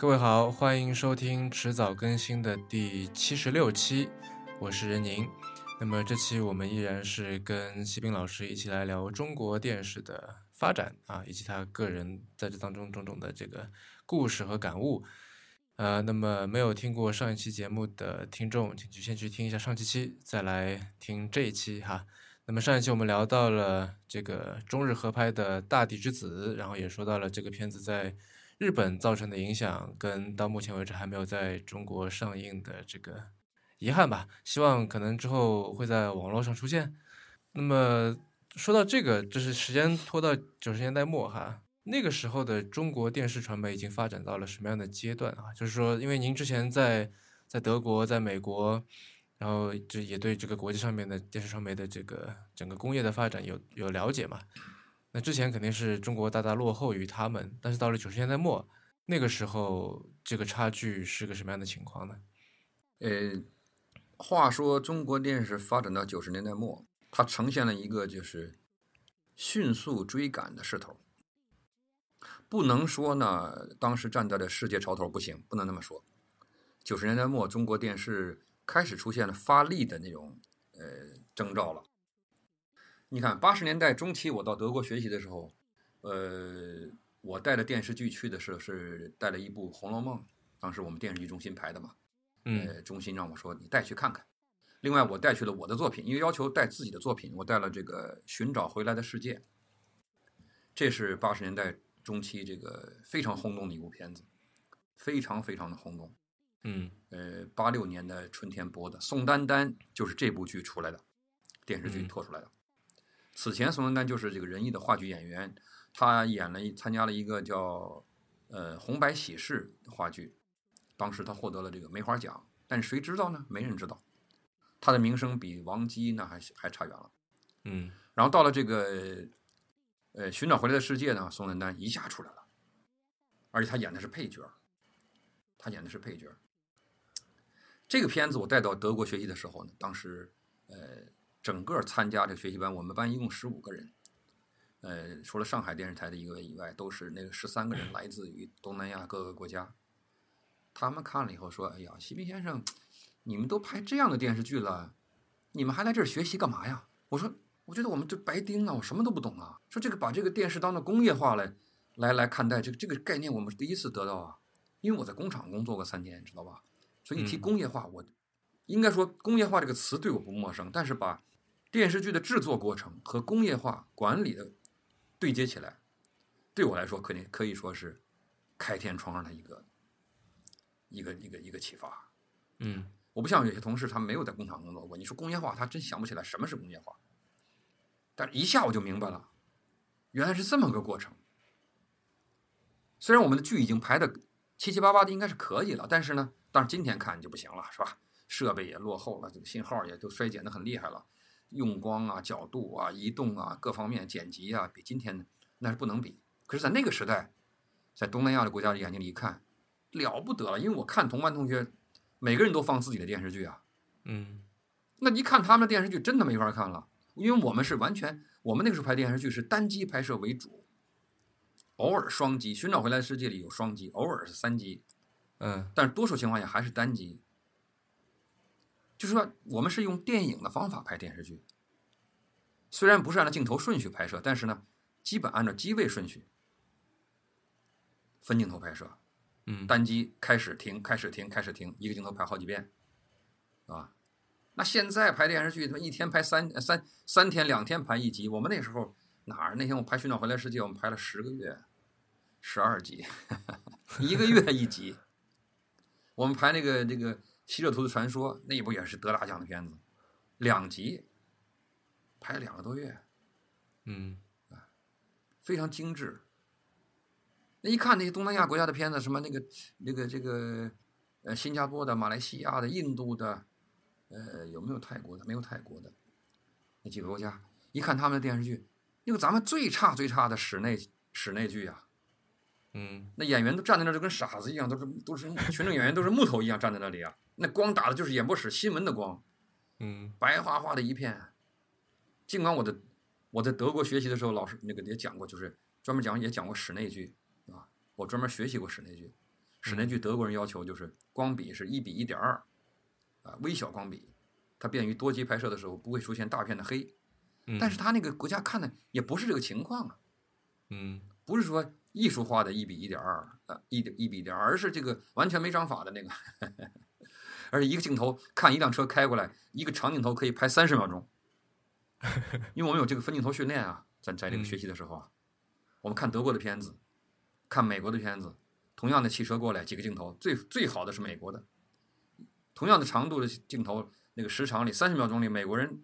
各位好，欢迎收听迟早更新的第七十六期，我是任宁。那么这期我们依然是跟西斌老师一起来聊中国电视的发展啊，以及他个人在这当中种种的这个故事和感悟。呃，那么没有听过上一期节目的听众，请去先去听一下上期期，再来听这一期哈。那么上一期我们聊到了这个中日合拍的《大地之子》，然后也说到了这个片子在日本造成的影响，跟到目前为止还没有在中国上映的这个遗憾吧。希望可能之后会在网络上出现。那么说到这个，就是时间拖到九十年代末哈。那个时候的中国电视传媒已经发展到了什么样的阶段啊？就是说，因为您之前在在德国、在美国，然后这也对这个国际上面的电视传媒的这个整个工业的发展有有了解嘛？那之前肯定是中国大大落后于他们，但是到了九十年代末，那个时候这个差距是个什么样的情况呢？呃，话说中国电视发展到九十年代末，它呈现了一个就是迅速追赶的势头。不能说呢，当时站在了世界潮头不行，不能那么说。九十年代末，中国电视开始出现了发力的那种呃征兆了。你看，八十年代中期我到德国学习的时候，呃，我带着电视剧去的时候是带了一部《红楼梦》，当时我们电视剧中心排的嘛，呃，中心让我说你带去看看。另外，我带去了我的作品，因为要求带自己的作品，我带了这个《寻找回来的世界》，这是八十年代。中期这个非常轰动的一部片子，非常非常的轰动。嗯，呃，八六年的春天播的，宋丹丹就是这部剧出来的，电视剧拖出来的。此前宋丹丹就是这个仁义的话剧演员，他演了参加了一个叫呃《红白喜事》话剧，当时他获得了这个梅花奖，但谁知道呢？没人知道，他的名声比王姬那还还差远了。嗯，然后到了这个。呃，寻找回来的世界呢？宋丹丹一下出来了，而且他演的是配角，他演的是配角。这个片子我带到德国学习的时候呢，当时呃，整个参加这个学习班，我们班一共十五个人，呃，除了上海电视台的一个以外，都是那个十三个人来自于东南亚各个国家。他们看了以后说：“哎呀，西平先生，你们都拍这样的电视剧了，你们还来这儿学习干嘛呀？”我说。我觉得我们这白丁啊，我什么都不懂啊。说这个把这个电视当做工业化来来来看待，这个这个概念我们是第一次得到啊。因为我在工厂工作过三年，知道吧？所以一提工业化，我应该说工业化这个词对我不陌生。但是把电视剧的制作过程和工业化管理的对接起来，对我来说肯定可以说是开天窗上的一个一个一个一个启发。嗯，我不像有些同事，他没有在工厂工作过。你说工业化，他真想不起来什么是工业化。但一下我就明白了，原来是这么个过程。虽然我们的剧已经排的七七八八的，应该是可以了，但是呢，但是今天看就不行了，是吧？设备也落后了，这个信号也都衰减的很厉害了，用光啊、角度啊、移动啊各方面剪辑啊，比今天那是不能比。可是，在那个时代，在东南亚的国家的眼睛里一看，了不得了，因为我看同班同学每个人都放自己的电视剧啊，嗯，那一看他们的电视剧，真的没法看了。因为我们是完全，我们那个时候拍电视剧是单机拍摄为主，偶尔双机，《寻找回来的世界》里有双机，偶尔是三机，嗯，但是多数情况下还是单机。就是说，我们是用电影的方法拍电视剧，虽然不是按照镜头顺序拍摄，但是呢，基本按照机位顺序分镜头拍摄，嗯，单机开始停，开始停，开始停，一个镜头拍好几遍，啊。那现在拍电视剧，他妈一天拍三三三天两天拍一集。我们那时候哪儿？那天我拍《寻找回来世界》，我们拍了十个月，十二集，一个月一集。我们拍那个这个《希勒图的传说》，那部也是得大奖的片子，两集，拍了两个多月，嗯，啊非常精致。那一看那些东南亚国家的片子，什么那个那个这个呃新加坡的、马来西亚的、印度的。呃，有没有泰国的？没有泰国的，那几个国家，一看他们的电视剧，那个咱们最差最差的室内室内剧啊，嗯，那演员都站在那儿就跟傻子一样，都是都是群众演员都是木头一样站在那里啊，那光打的就是演播室新闻的光，嗯，白花花的一片。尽管我的我在德国学习的时候，老师那个也讲过，就是专门讲也讲过室内剧啊，我专门学习过室内剧，室内剧德国人要求就是光比是一比一点二，啊，微小光比，它便于多机拍摄的时候不会出现大片的黑。嗯。但是他那个国家看的也不是这个情况啊，嗯。不是说艺术化的一比一点二，呃，一点一比一点二，而是这个完全没章法的那个，而且一个镜头看一辆车开过来，一个长镜头可以拍三十秒钟，因为我们有这个分镜头训练啊，在在这个学习的时候啊，我们看德国的片子，看美国的片子，同样的汽车过来几个镜头，最最好的是美国的，同样的长度的镜头，那个时长里三十秒钟里，美国人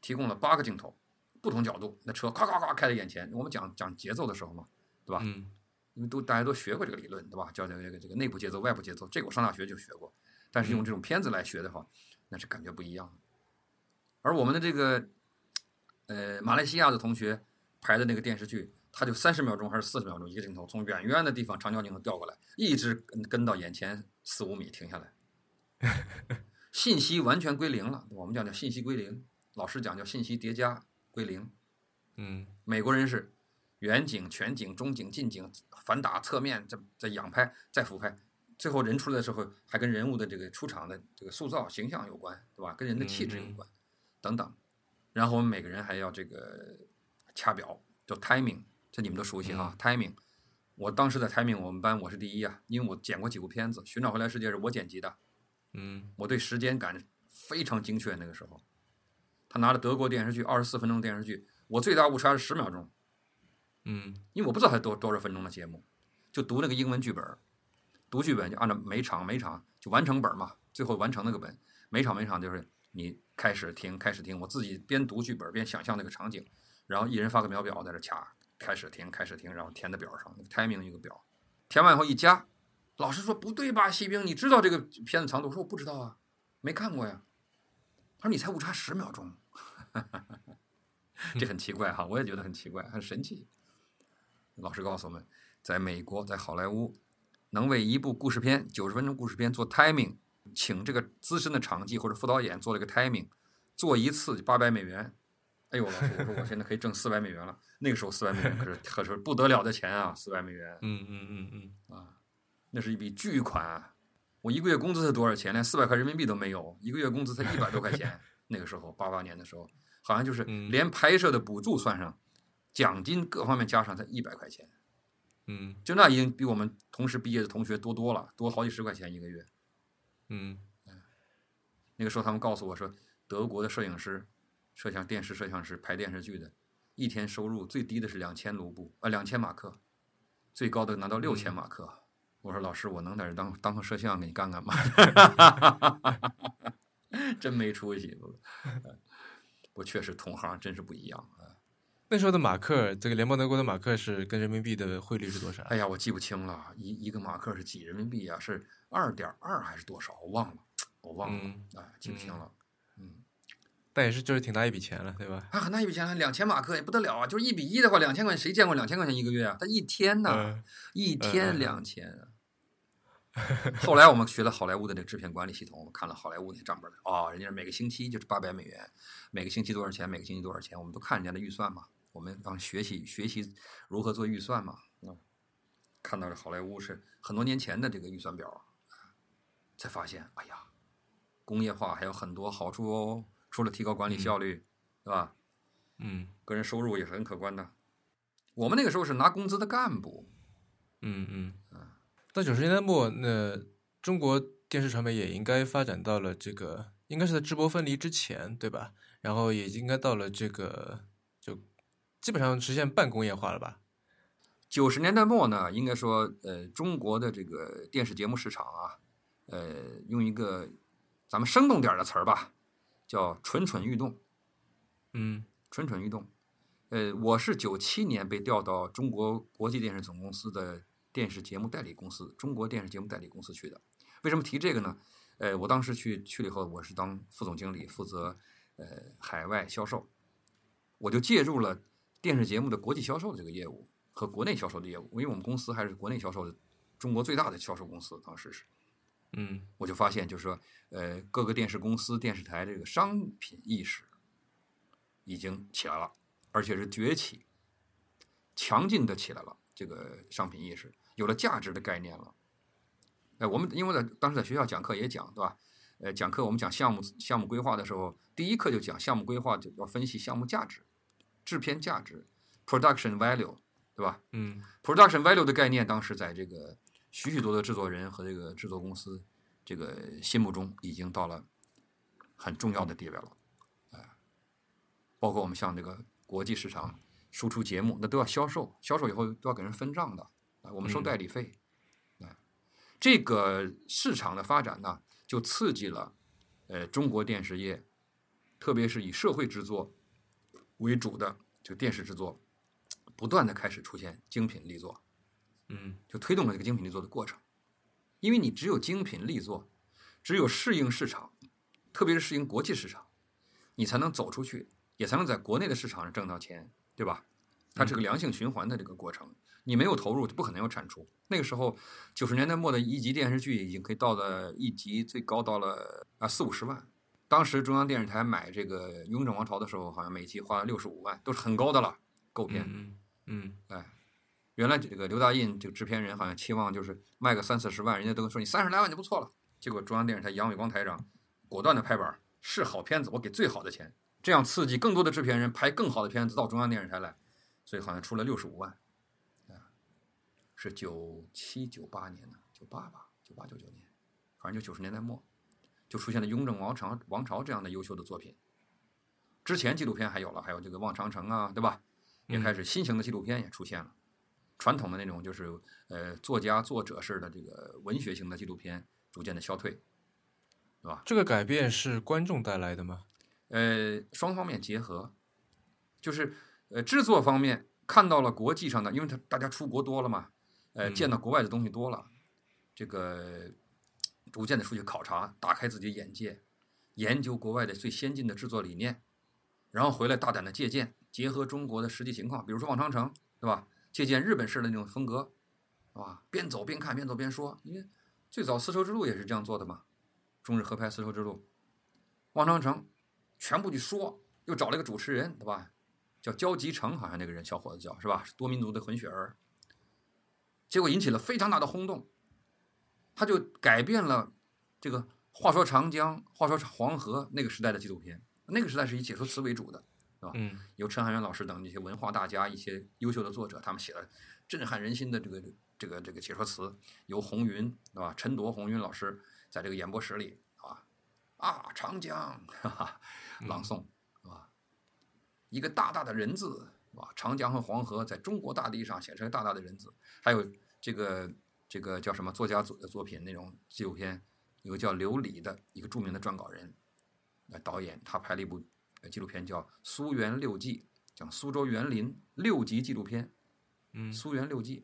提供了八个镜头，不同角度，那车咵咵咵开在眼前。我们讲讲节奏的时候嘛，对吧？嗯因为都大家都学过这个理论，对吧？叫这个这个内部节奏、外部节奏，这个我上大学就学过。但是用这种片子来学的话，那是感觉不一样。而我们的这个呃马来西亚的同学拍的那个电视剧，他就三十秒钟还是四十秒钟一个镜头，从远远的地方长焦镜头调过来，一直跟跟到眼前四五米停下来，信息完全归零了。我们讲叫信息归零，老师讲叫信息叠加归零。嗯美国人是远景、全景、中景、近景、反打、侧面，再再仰拍、再俯拍，最后人出来的时候还跟人物的这个出场的这个塑造形象有关，对吧？跟人的气质有关，等等。然后我们每个人还要这个掐表，叫 timing，这你们都熟悉哈、timing。我当时在 timing，我们班我是第一啊，因为我剪过几部片子，《寻找回来世界》是我剪辑的，嗯我对时间感非常精确。那个时候，他拿了德国电视剧二十四分钟电视剧，我最大误差是十秒钟。嗯因为我不知道他多多少分钟的节目，就读那个英文剧本儿，读剧本就按照每场每场就完成本嘛，最后完成那个本，每场每场就是你开始听开始听，我自己边读剧本边想象那个场景，然后一人发个秒表在这掐，开始听开始听，然后填在表上 timing 一个表，填完以后一加，老师说不对吧，西兵，你知道这个片子长度？我说我不知道啊，没看过呀。他说你才误差十秒钟，这很奇怪哈，我也觉得很奇怪，很神奇。老师告诉我们，在美国，在好莱坞，能为一部故事片九十分钟故事片做 timing，请这个资深的场记或者副导演做了个 timing，做一次就八百美元。哎呦，老师，我说我现在可以挣四百美元了。那个时候四百美元可是可是不得了的钱啊，四百美元嗯嗯嗯嗯啊，那是一笔巨款啊。我一个月工资才多少钱？连四百块人民币都没有，一个月工资才一百多块钱。那个时候，八八年的时候，好像就是嗯连拍摄的补助算上，奖金各方面加上才一百块钱。嗯就那已经比我们同时毕业的同学多多了，多好几十块钱一个月。嗯那个时候他们告诉我说，德国的摄影师、摄像电视摄像师拍电视剧的，一天收入最低的是两千卢布，呃，两千马克，最高的拿到六千马克。我说老师，我能在这当当个摄像给你干干吗？真没出息，不不，确实同行真是不一样啊。那时候的马克，这个联邦德国的马克是跟人民币的汇率是多少？哎呀，我记不清了，一一个马克是几人民币啊？是二点二还是多少？我忘了，我忘了，嗯哎，记不清了。嗯，但也是就是挺大一笔钱了，对吧？啊，很大一笔钱，两千马克也不得了啊！就是一比一的话，两千块钱，谁见过两千块钱一个月啊？他一天呢，嗯一天两千啊。后来我们学了好莱坞的那个制片管理系统，我们看了好莱坞那账本儿，哦，人家是每个星期就是八百美元，每个星期多少钱，每个星期多少钱，我们都看人家的预算嘛，我们让学习学习如何做预算嘛。嗯，看到这好莱坞是很多年前的这个预算表，才发现，哎呀，工业化还有很多好处哦，除了提高管理效率，对吧？嗯个人收入也是很可观的。我们那个时候是拿工资的干部，嗯嗯。到九十年代末，那中国电视传媒也应该发展到了这个，应该是在直播分离之前，对吧？然后也应该到了这个，就基本上实现半工业化了吧？九十年代末呢，应该说，呃，中国的这个电视节目市场啊，呃，用一个咱们生动点的词儿吧，叫蠢蠢欲动，嗯蠢蠢欲动。呃，我是九七年被调到中国国际电视总公司的电视节目代理公司，中国电视节目代理公司去的。为什么提这个呢？呃，我当时去去了以后，我是当副总经理，负责呃海外销售，我就介入了电视节目的国际销售的这个业务和国内销售的业务，因为我们公司还是国内销售的中国最大的销售公司，当时是。嗯我就发现，就是说，呃，各个电视公司、电视台这个商品意识已经起来了，而且是崛起，强劲的起来了。这个商品意识有了价值的概念了，哎，我们因为在当时在学校讲课也讲，对吧？呃，讲课我们讲项目项目规划的时候，第一课就讲项目规划就要分析项目价值、制片价值 （production value），对吧？嗯，production value 的概念，当时在这个许许多多制作人和这个制作公司这个心目中已经到了很重要的地位了，哎，包括我们像这个国际市场输出节目，那都要销售，销售以后都要给人分账的，啊，我们收嗯。代理费，哎，这个市场的发展呢，就刺激了呃中国电视业，特别是以社会制作为主的这个电视制作，不断的开始出现精品力作，嗯就推动了这个精品力作的过程。因为你只有精品力作，只有适应市场，特别是适应国际市场，你才能走出去，也才能在国内的市场上挣到钱，对吧？它是个良性循环的这个过程。你没有投入，就不可能有产出。那个时候，九十年代末的一集电视剧已经可以到了一集最高到了啊四五十万。当时中央电视台买这个《雍正王朝》的时候，好像每期花了六十五万，都是很高的了，购片。嗯嗯哎，原来这个刘大印这个制片人好像期望就是卖个三四十万，人家都说你三十来万就不错了。结果中央电视台杨伟光台长果断的拍板，是好片子我给最好的钱，这样刺激更多的制片人拍更好的片子到中央电视台来，所以好像出了六十五万，啊，是九七九八年的九八吧，九八九九年，反正就九十年代末，就出现了《雍正王朝》王朝这样的优秀的作品。之前纪录片还有了，还有这个《望长城》啊，对吧？也开始新型的纪录片也出现了，传统的那种就是呃作家作者式的这个文学型的纪录片逐渐的消退，对吧？这个改变是观众带来的吗？呃，双方面结合，就是呃制作方面看到了国际上的，因为他大家出国多了嘛，呃嗯见到国外的东西多了，这个逐渐的出去考察，打开自己眼界，研究国外的最先进的制作理念，然后回来大胆的借鉴，结合中国的实际情况，比如说《望长城》，对吧？借鉴日本式的那种风格，是吧？边走边看，边走边说，因为最早丝绸之路也是这样做的嘛，中日合拍丝绸之路，望长城。全部去说，又找了一个主持人，对吧？叫焦吉成，好像那个人小伙子叫是吧？是多民族的混血儿。结果引起了非常大的轰动，他就改变了这个话说长江、话说黄河那个时代的纪录片。那个时代是以解说词为主的，嗯由陈汉元老师等这些文化大家、一些优秀的作者，他们写了震撼人心的这个这个这个解说词。由红云，对吧？陈铎、红云老师在这个演播室里啊啊，长江，哈哈。朗诵，是吧？一个大大的人字，是吧？长江和黄河在中国大地上写成大大的人字。还有这个这个叫什么作家组的作品那种纪录片，有个叫刘礼的一个著名的撰稿人，呃，导演，他拍了一部纪录片叫《苏园六记》，讲苏州园林六集纪录片，嗯《苏园六记》。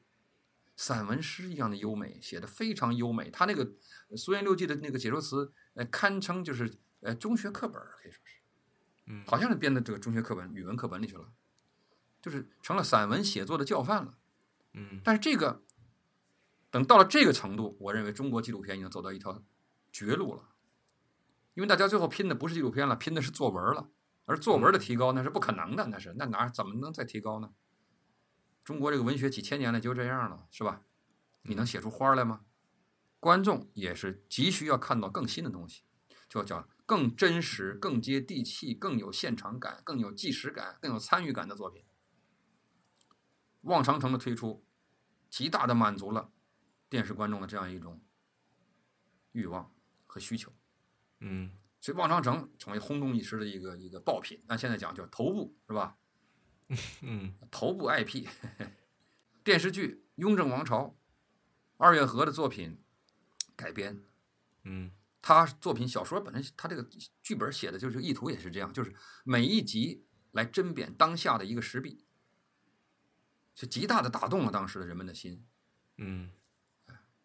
散文诗一样的优美，写的非常优美。他那个《苏园六记》的那个解说词，呃，堪称就是呃中学课本可以说是。嗯好像是编的这个中学课本、语文课本里去了，就是成了散文写作的教范了。嗯但是这个等到了这个程度，我认为中国纪录片已经走到一条绝路了，因为大家最后拼的不是纪录片了，拼的是作文了，而作文的提高那是不可能的，那是那哪怎么能再提高呢？中国这个文学几千年来就这样了，是吧？你能写出花来吗？观众也是急需要看到更新的东西，就叫更真实、更接地气、更有现场感、更有纪实感、更有参与感的作品。《望长城》的推出，极大的满足了电视观众的这样一种欲望和需求，嗯。所以《望长城》成为轰动一时的一个一个爆品。那现在讲叫头部，是吧？嗯。头部 IP 电视剧《雍正王朝》，二月河的作品改编，嗯。他作品小说本身，他这个剧本写的就是意图也是这样，就是每一集来甄别当下的一个时弊，是极大的打动了当时的人们的心，嗯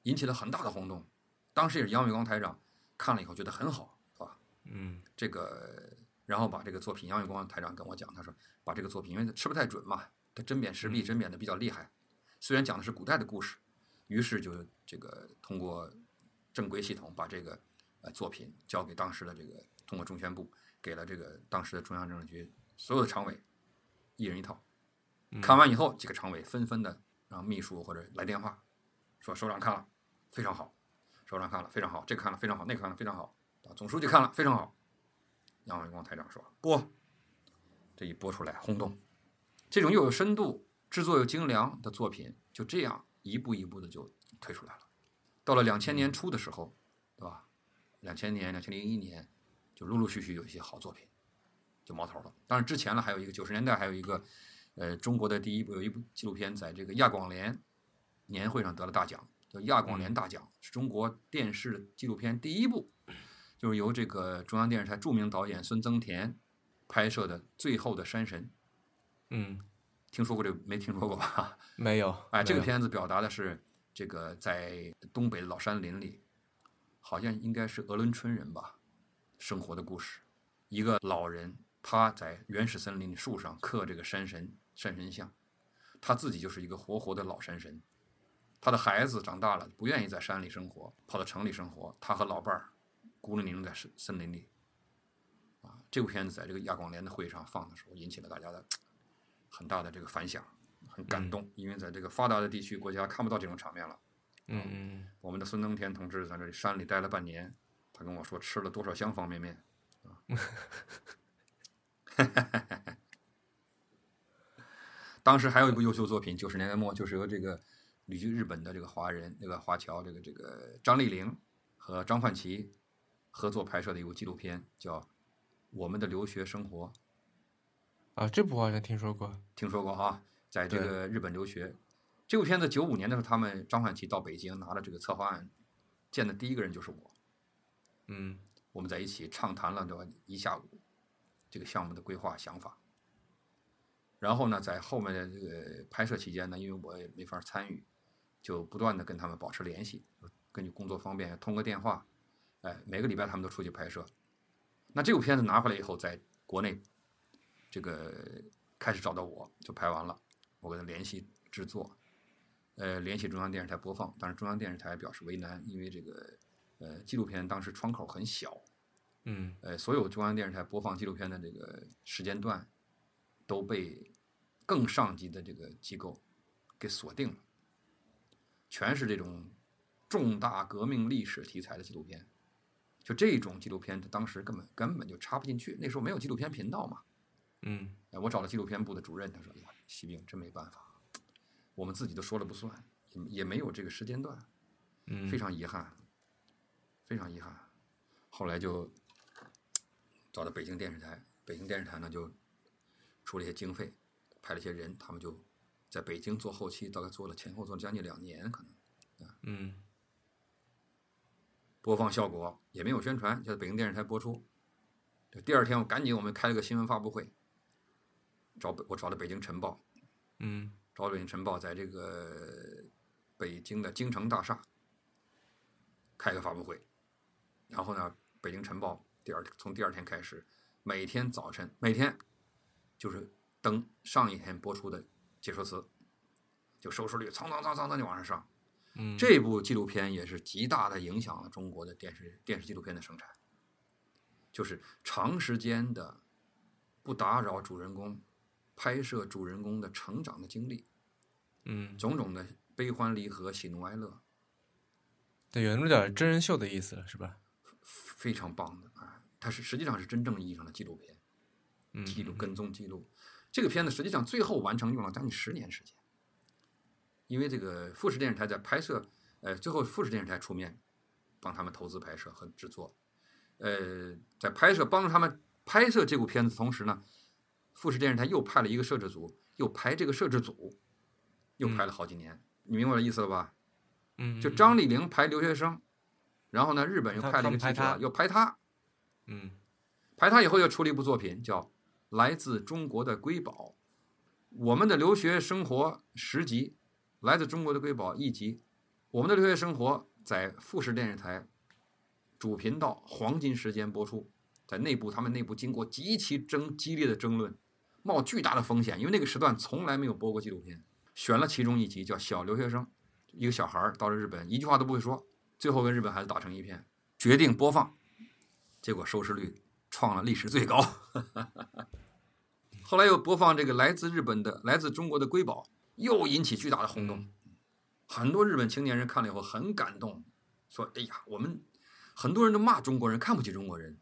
引起了很大的轰动。当时也是杨伟光台长看了以后觉得很好，是吧？嗯这个，然后把这个作品，杨伟光台长跟我讲，他说把这个作品，因为他吃不太准嘛，他甄别时弊甄别的比较厉害，虽然讲的是古代的故事，于是就这个通过正规系统把这个呃作品交给当时的这个通过中宣部给了这个当时的中央政治局所有的常委，一人一套。嗯看完以后，几个常委纷纷的让秘书或者来电话说首长看了非常好，首长看了非常好，这个看了非常好，那个看了非常好，啊，总书记看了非常好。杨伟光台长说播，这一播出来轰动，这种又有深度、制作又精良的作品，就这样一步一步的就推出来了。到了两千年初的时候，对吧？两千年、两千零一年，就陆陆续续有一些好作品就冒头了。当然之前呢，还有一个九十年代还有一个，呃，中国的第一部有一部纪录片在这个亚广联年会上得了大奖，叫亚广联大奖，是中国电视纪录片第一部，就是由这个中央电视台著名导演孙增田拍摄的《最后的山神》。嗯，听说过这个没听说过吧？没有。哎，这个片子表达的是这个在东北老山林里，好像应该是鄂伦春人吧，生活的故事。一个老人他在原始森林的树上刻这个山神山神像，他自己就是一个活活的老山神。他的孩子长大了，不愿意在山里生活，跑到城里生活。他和老伴儿孤零零在森森林里。啊，这部片子在这个亚广联的会议上放的时候，引起了大家的很大的这个反响，很感动，因为在这个发达的地区国家看不到这种场面了。嗯嗯我们的孙登田同志在这里山里待了半年，他跟我说吃了多少箱方便面啊。当时还有一部优秀作品，九十年代末就是由这个旅居日本的这个华人，那个华侨，这个这个张丽玲和张焕琪合作拍摄的一部纪录片，叫《我们的留学生活》。啊，这部好像听说过。听说过哈，在这个日本留学。这部片子九五年的时候，他们张焕琪到北京拿了这个策划案，见的第一个人就是我。嗯我们在一起畅谈了对吧一下午这个项目的规划想法。然后呢，在后面的这个拍摄期间呢，因为我也没法参与，就不断的跟他们保持联系，根据工作方便通个电话，哎，每个礼拜他们都出去拍摄。那这部片子拿回来以后，在国内这个开始找到我，就拍完了，我跟他联系制作，呃，联系中央电视台播放，但是中央电视台表示为难，因为这个呃纪录片当时窗口很小，嗯呃，所有中央电视台播放纪录片的这个时间段都被更上级的这个机构给锁定了，全是这种重大革命历史题材的纪录片。就这种纪录片，它当时根本根本就插不进去，那时候没有纪录片频道嘛。嗯哎，我找了纪录片部的主任，他说：“哎呀，西兵真没办法，我们自己都说了不算，也也没有这个时间段。”嗯，非常遗憾，非常遗憾。后来就找到北京电视台，北京电视台呢就出了一些经费，派了一些人，他们就在北京做后期，大概做了前后做了将近两年，可能嗯。播放效果也没有宣传，就在北京电视台播出。这第二天我赶紧我们开了个新闻发布会，找我找的北京晨报，嗯。找北京晨报在这个北京的京城大厦开个发布会，然后呢，北京晨报第二从第二天开始，每天早晨每天就是登上一天播出的解说词，就收视率蹭蹭蹭蹭蹭就往上上。嗯，这部纪录片也是极大的影响了中国的电视电视纪录片的生产，就是长时间的不打扰主人公，拍摄主人公的成长的经历，嗯，种种的悲欢离合、喜怒哀乐，对，有那么点真人秀的意思了，是吧？非常棒的啊！它是实际上是真正意义上的纪录片，嗯，记录跟踪记录。这个片子实际上最后完成用了将近十年时间，因为这个富士电视台在拍摄，呃，最后富士电视台出面帮他们投资拍摄和制作，呃，在拍摄帮助他们拍摄这部片子的同时呢，富士电视台又派了一个摄制组，又拍这个摄制组，又拍了好几年，你明白我的意思了吧？嗯，就嗯张丽玲拍留学生，然后呢，日本又派了一个记者拍又拍他，嗯。拍他以后又出了一部作品叫《来自中国的瑰宝》，我们的留学生活十集，《来自中国的瑰宝》一集，我们的留学生活在富士电视台主频道黄金时间播出，在内部他们内部经过极其争激烈的争论，冒巨大的风险，因为那个时段从来没有播过纪录片，选了其中一集叫《小留学生》，一个小孩儿到了日本一句话都不会说，最后跟日本孩子打成一片，决定播放，结果收视率创了历史最高。后来又播放这个来自日本的、来自中国的瑰宝，又引起巨大的轰动。很多日本青年人看了以后很感动，说：“哎呀，我们很多人都骂中国人，看不起中国人。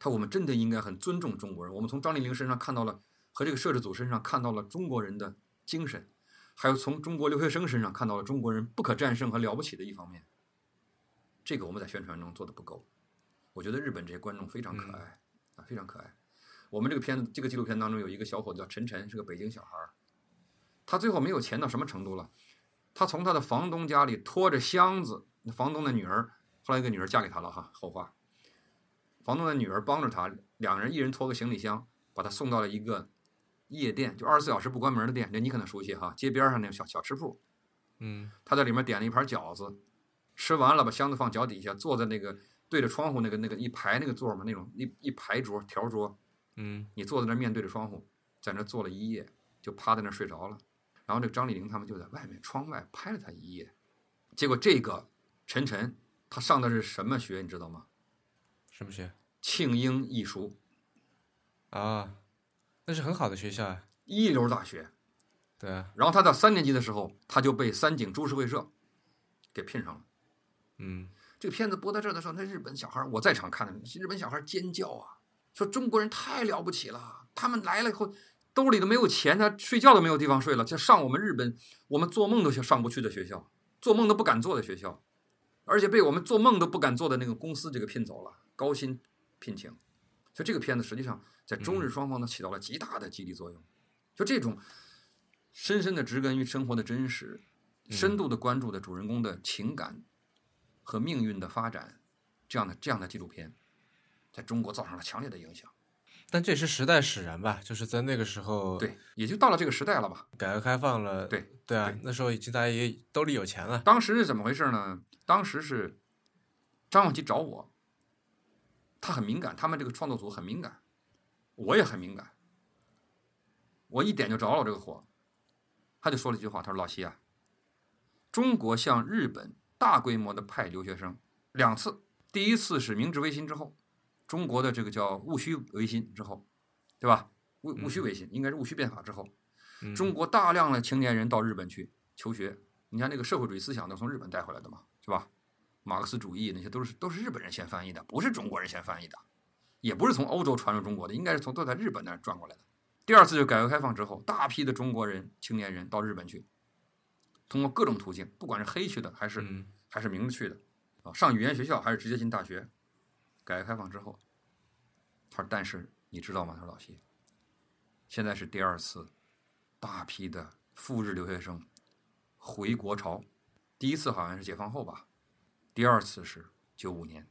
他我们真的应该很尊重中国人。我们从张丽玲身上看到了，和这个摄制组身上看到了中国人的精神，还有从中国留学生身上看到了中国人不可战胜和了不起的一方面。这个我们在宣传中做的不够。我觉得日本这些观众非常可爱啊，非常可爱。我们这个片子，这个纪录片当中有一个小伙子叫陈晨，是个北京小孩儿。他最后没有钱到什么程度了？他从他的房东家里拖着箱子，房东的女儿后来一个女儿嫁给他了哈。后话，房东的女儿帮着他，两个人一人拖个行李箱，把他送到了一个夜店，就二十四小时不关门的店。那你可能熟悉哈，街边上那个小小吃铺。嗯他在里面点了一盘饺子，吃完了把箱子放脚底下，坐在那个对着窗户那个那个一排那个座嘛，那种一一排桌条桌，嗯你坐在那儿面对着窗户，在那儿坐了一夜，就趴在那儿睡着了。然后这个张丽玲他们就在外面窗外拍了他一夜。结果这个陈晨他上的是什么学，你知道吗？什么学庆英艺术啊？那是很好的学校啊。一流大学。对啊，然后他到三年级的时候，他就被三井株式会社给聘上了。嗯这个片子播到这儿的时候，那日本小孩我在场看的，日本小孩尖叫啊，说中国人太了不起了，他们来了以后兜里都没有钱，他睡觉都没有地方睡了，就上我们日本我们做梦都上不去的学校，做梦都不敢做的学校，而且被我们做梦都不敢做的那个公司这个聘走了，高薪聘请。所以这个片子实际上在中日双方都起到了极大的激励作用。就这种深深的植根于生活的真实，深度的关注的主人公的情感和命运的发展，这样的这样的纪录片，在中国造成了强烈的影响。但这也是时代使然吧？就是在那个时候，，对，也就到了这个时代了吧。改革开放了，对对啊对，那时候已经大家也兜里有钱了。当时是怎么回事呢？当时是张永琪找我，他很敏感，他们这个创作组很敏感，我也很敏感。我一点就着了这个火，他就说了一句话，他说：“老西啊，中国向日本大规模的派留学生两次，第一次是明治维新之后，中国的这个叫戊戌维新之后，对吧？戊戊戌维新应该是戊戌变法之后，嗯中国大量的青年人到日本去求学，你看那个社会主义思想都从日本带回来的嘛，是吧？马克思主义那些都是都是日本人先翻译的，不是中国人先翻译的，也不是从欧洲传入中国的，应该是从都在日本那儿转过来的。第二次就改革开放之后，大批的中国人青年人到日本去，通过各种途径，不管是黑去的还是、嗯还是明着去的，啊，上语言学校还是直接进大学。改革开放之后，他说：“但是你知道吗？”他说：“老谢，现在是第二次大批的赴日留学生回国潮，第一次好像是解放后吧，第二次是九五年。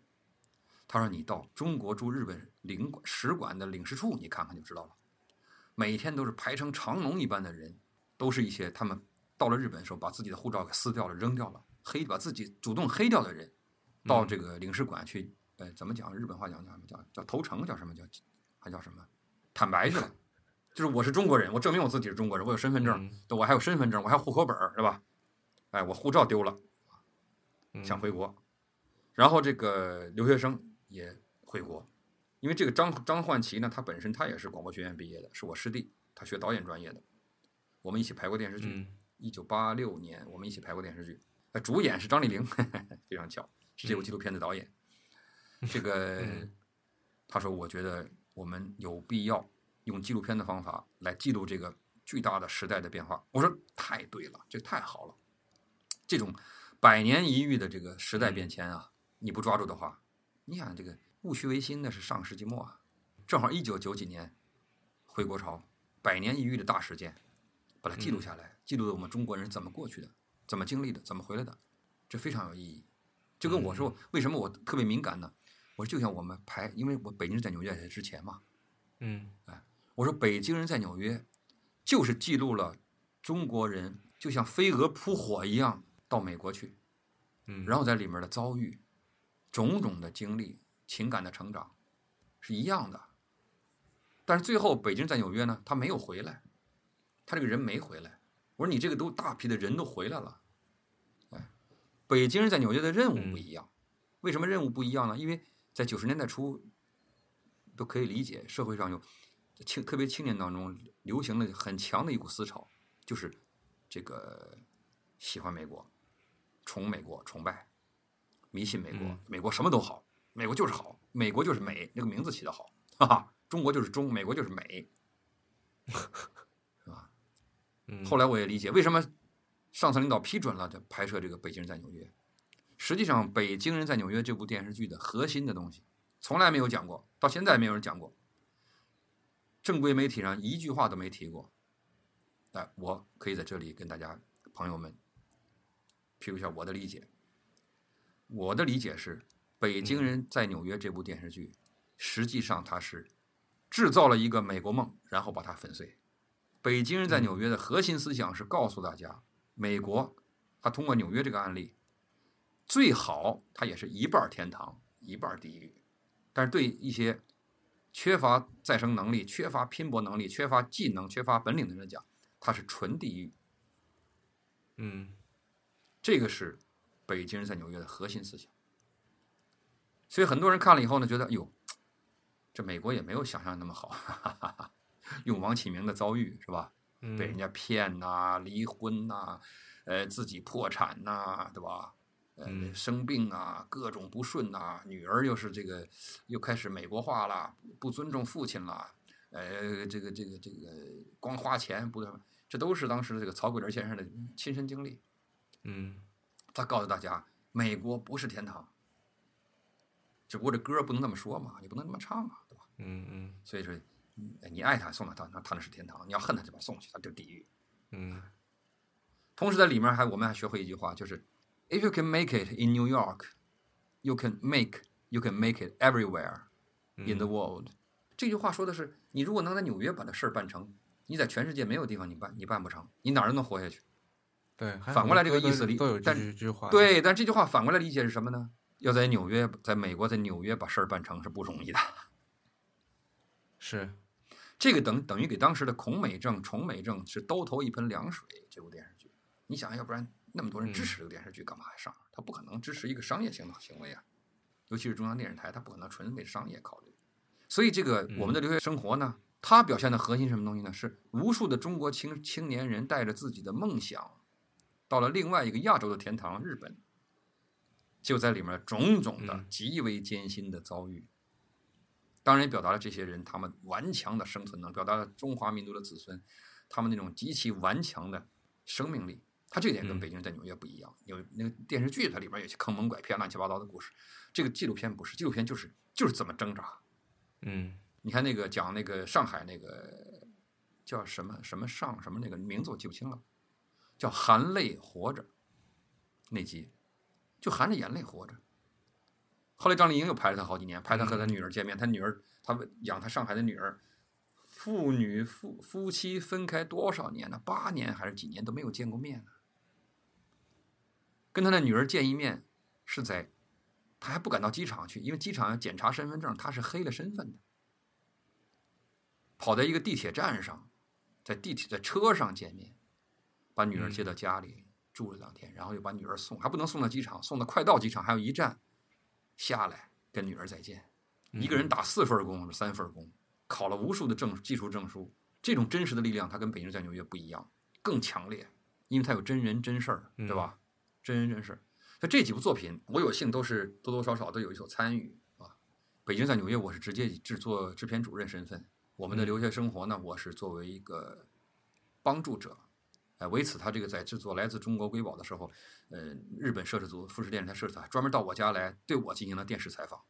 他说你到中国驻日本领馆使馆的领事处，你看看就知道了，每天都是排成长龙一般的人，都是一些他们到了日本的时候把自己的护照给撕掉了、扔掉了、黑把自己主动黑掉的人，到这个领事馆去，呃，怎么讲？日本话讲叫什么？叫叫投诚？叫什么？叫还叫什么？坦白去了。就是我是中国人，我证明我自己是中国人，我有身份证，我还有身份证，我还有户口本儿，是吧？哎，我护照丢了，嗯想回国，然后这个留学生也回国，因为这个张张焕奇呢，他本身他也是广播学院毕业的，是我师弟，他学导演专业的，我们一起拍过电视剧，嗯一九八六年我们一起拍过电视剧，呃，主演是张丽玲，非常巧，是这部纪录片的导演。这个嗯他说，我觉得我们有必要用纪录片的方法来记录这个巨大的时代的变化。我说太对了，这太好了，这种百年一遇的这个时代变迁啊，你不抓住的话，你想这个戊戌维新那是上世纪末啊，正好一九九几年回国潮，百年一遇的大事件，把它记录下来，记录了我们中国人怎么过去的，怎么经历的，怎么回来的，这非常有意义。就跟我说，为什么我特别敏感呢？我说就像我们排，因为我北京人在纽约之前嘛，嗯哎我说北京人在纽约，就是记录了中国人就像飞蛾扑火一样到美国去，嗯，然后在里面的遭遇、种种的经历、情感的成长是一样的。但是最后北京人在纽约呢，他没有回来，他这个人没回来。我说你这个都大批的人都回来了，哎，北京人在纽约的任务不一样，为什么任务不一样呢？因为在九十年代初都可以理解，社会上有青特别青年当中流行了很强的一股思潮，就是这个喜欢美国、崇美国、崇拜。迷信美国嗯，美国什么都好，美国就是好，美国就是美，那个名字起得好，哈哈，中国就是中，美国就是美。嗯，后来我也理解为什么上层领导批准了这拍摄这个《北京人在纽约》。实际上，《北京人在纽约》这部电视剧的核心的东西，从来没有讲过，到现在没有人讲过。正规媒体上一句话都没提过。哎，我可以在这里跟大家朋友们披露一下我的理解。我的理解是，《北京人在纽约》这部电视剧，实际上它是制造了一个美国梦，然后把它粉碎。北京人在纽约的核心思想是告诉大家，美国，他通过纽约这个案例，最好它也是一半天堂，一半地狱。但是对一些缺乏再生能力、缺乏拼搏能力、缺乏技能、缺乏本领的人讲，它是纯地狱。嗯这个是北京人在纽约的核心思想。所以很多人看了以后呢，觉得哟，这美国也没有想象那么好，哈哈哈哈用王启明的遭遇是吧？嗯，被人家骗呐、离婚呐、呃，自己破产呐、对吧？呃，嗯生病啊，各种不顺呐、女儿又是这个又开始美国化了，不尊重父亲了，呃，这个这个这个光花钱不，这都是当时这个曹桂林先生的亲身经历。嗯他告诉大家，美国不是天堂，只不过这歌不能这么说嘛，你不能这么唱啊，对吧？嗯嗯所以说，嗯你爱他送他，他那他那是天堂；你要恨他就把他送去，他就是地狱。嗯同时在里面还我们还学会一句话，就是 If you can make it in New York, you can make you can make it everywhere in the world。这句话说的是，你如果能在纽约把这事儿办成，你在全世界没有地方你办你办不成，你哪儿都能活下去。对，反过来这个意思里都都有这但句这句话。，对，但这句话反过来理解是什么呢？要在纽约，在美国，在纽约把事儿办成是不容易的。是，这个等等于给当时的孔美正、崇美正是兜头一盆凉水。这部电视剧，你想，要不然那么多人支持这个电视剧，干嘛还上？他不可能支持一个商业性的行为啊，尤其是中央电视台，他不可能纯为商业考虑。所以，这个我们的留学生活呢，它表现的核心什么东西呢？是无数的中国青青年人带着自己的梦想，到了另外一个亚洲的天堂——日本，就在里面种种的嗯极为艰辛的遭遇。当然，也表达了这些人他们顽强的生存能力，表达了中华民族的子孙他们那种极其顽强的生命力。他这点跟嗯北京人在纽约不一样，有那个电视剧它里边有些坑蒙拐骗、乱七八糟的故事，这个纪录片不是，纪录片就是就是怎么挣扎。嗯你看那个讲那个上海那个叫什么什么上什么那个名字我记不清了，叫含泪活着那集，就含着眼泪活着。后来张丽英又拍了他好几年，拍他和他女儿见面，他女儿他养他上海的女儿，父女夫夫妻分开多少年了？八年还是几年都没有见过面呢？跟他的女儿见一面是在，他还不敢到机场去，因为机场要检查身份证，他是黑了身份的。跑在一个地铁站上，在地铁在车上见面，把女儿接到家里、住了两天，然后又把女儿送，还不能送到机场，送到快到机场还有一站，下来跟女儿再见。一个人打四份工，三份工，考了无数的证技术证书，这种真实的力量，他跟北京在纽约不一样，更强烈，因为他有真人真事儿，对吧？真人真事儿。所以这几部作品，我有幸都是多多少少都有一所参与啊。北京在纽约，我是直接以制作制片主任身份。我们的留学生活呢，我是作为一个帮助者。哎，为此，他这个在制作《来自中国瑰宝》的时候，呃，日本摄制组富士电视台摄制组专门到我家来对我进行了电视采访。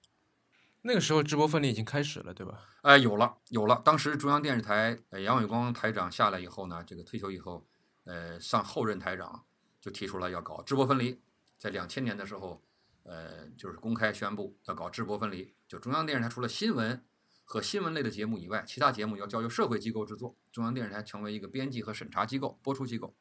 那个时候直播分离已经开始了，对吧？哎，有了，有了。当时中央电视台，呃，杨伟光台长下来以后呢，这个退休以后，呃，上后任台长就提出了要搞直播分离。在两千年的时候，呃，就是公开宣布要搞直播分离，就中央电视台除了新闻和新闻类的节目以外，其他节目要交由社会机构制作，中央电视台成为一个编辑和审查机构、播出机构。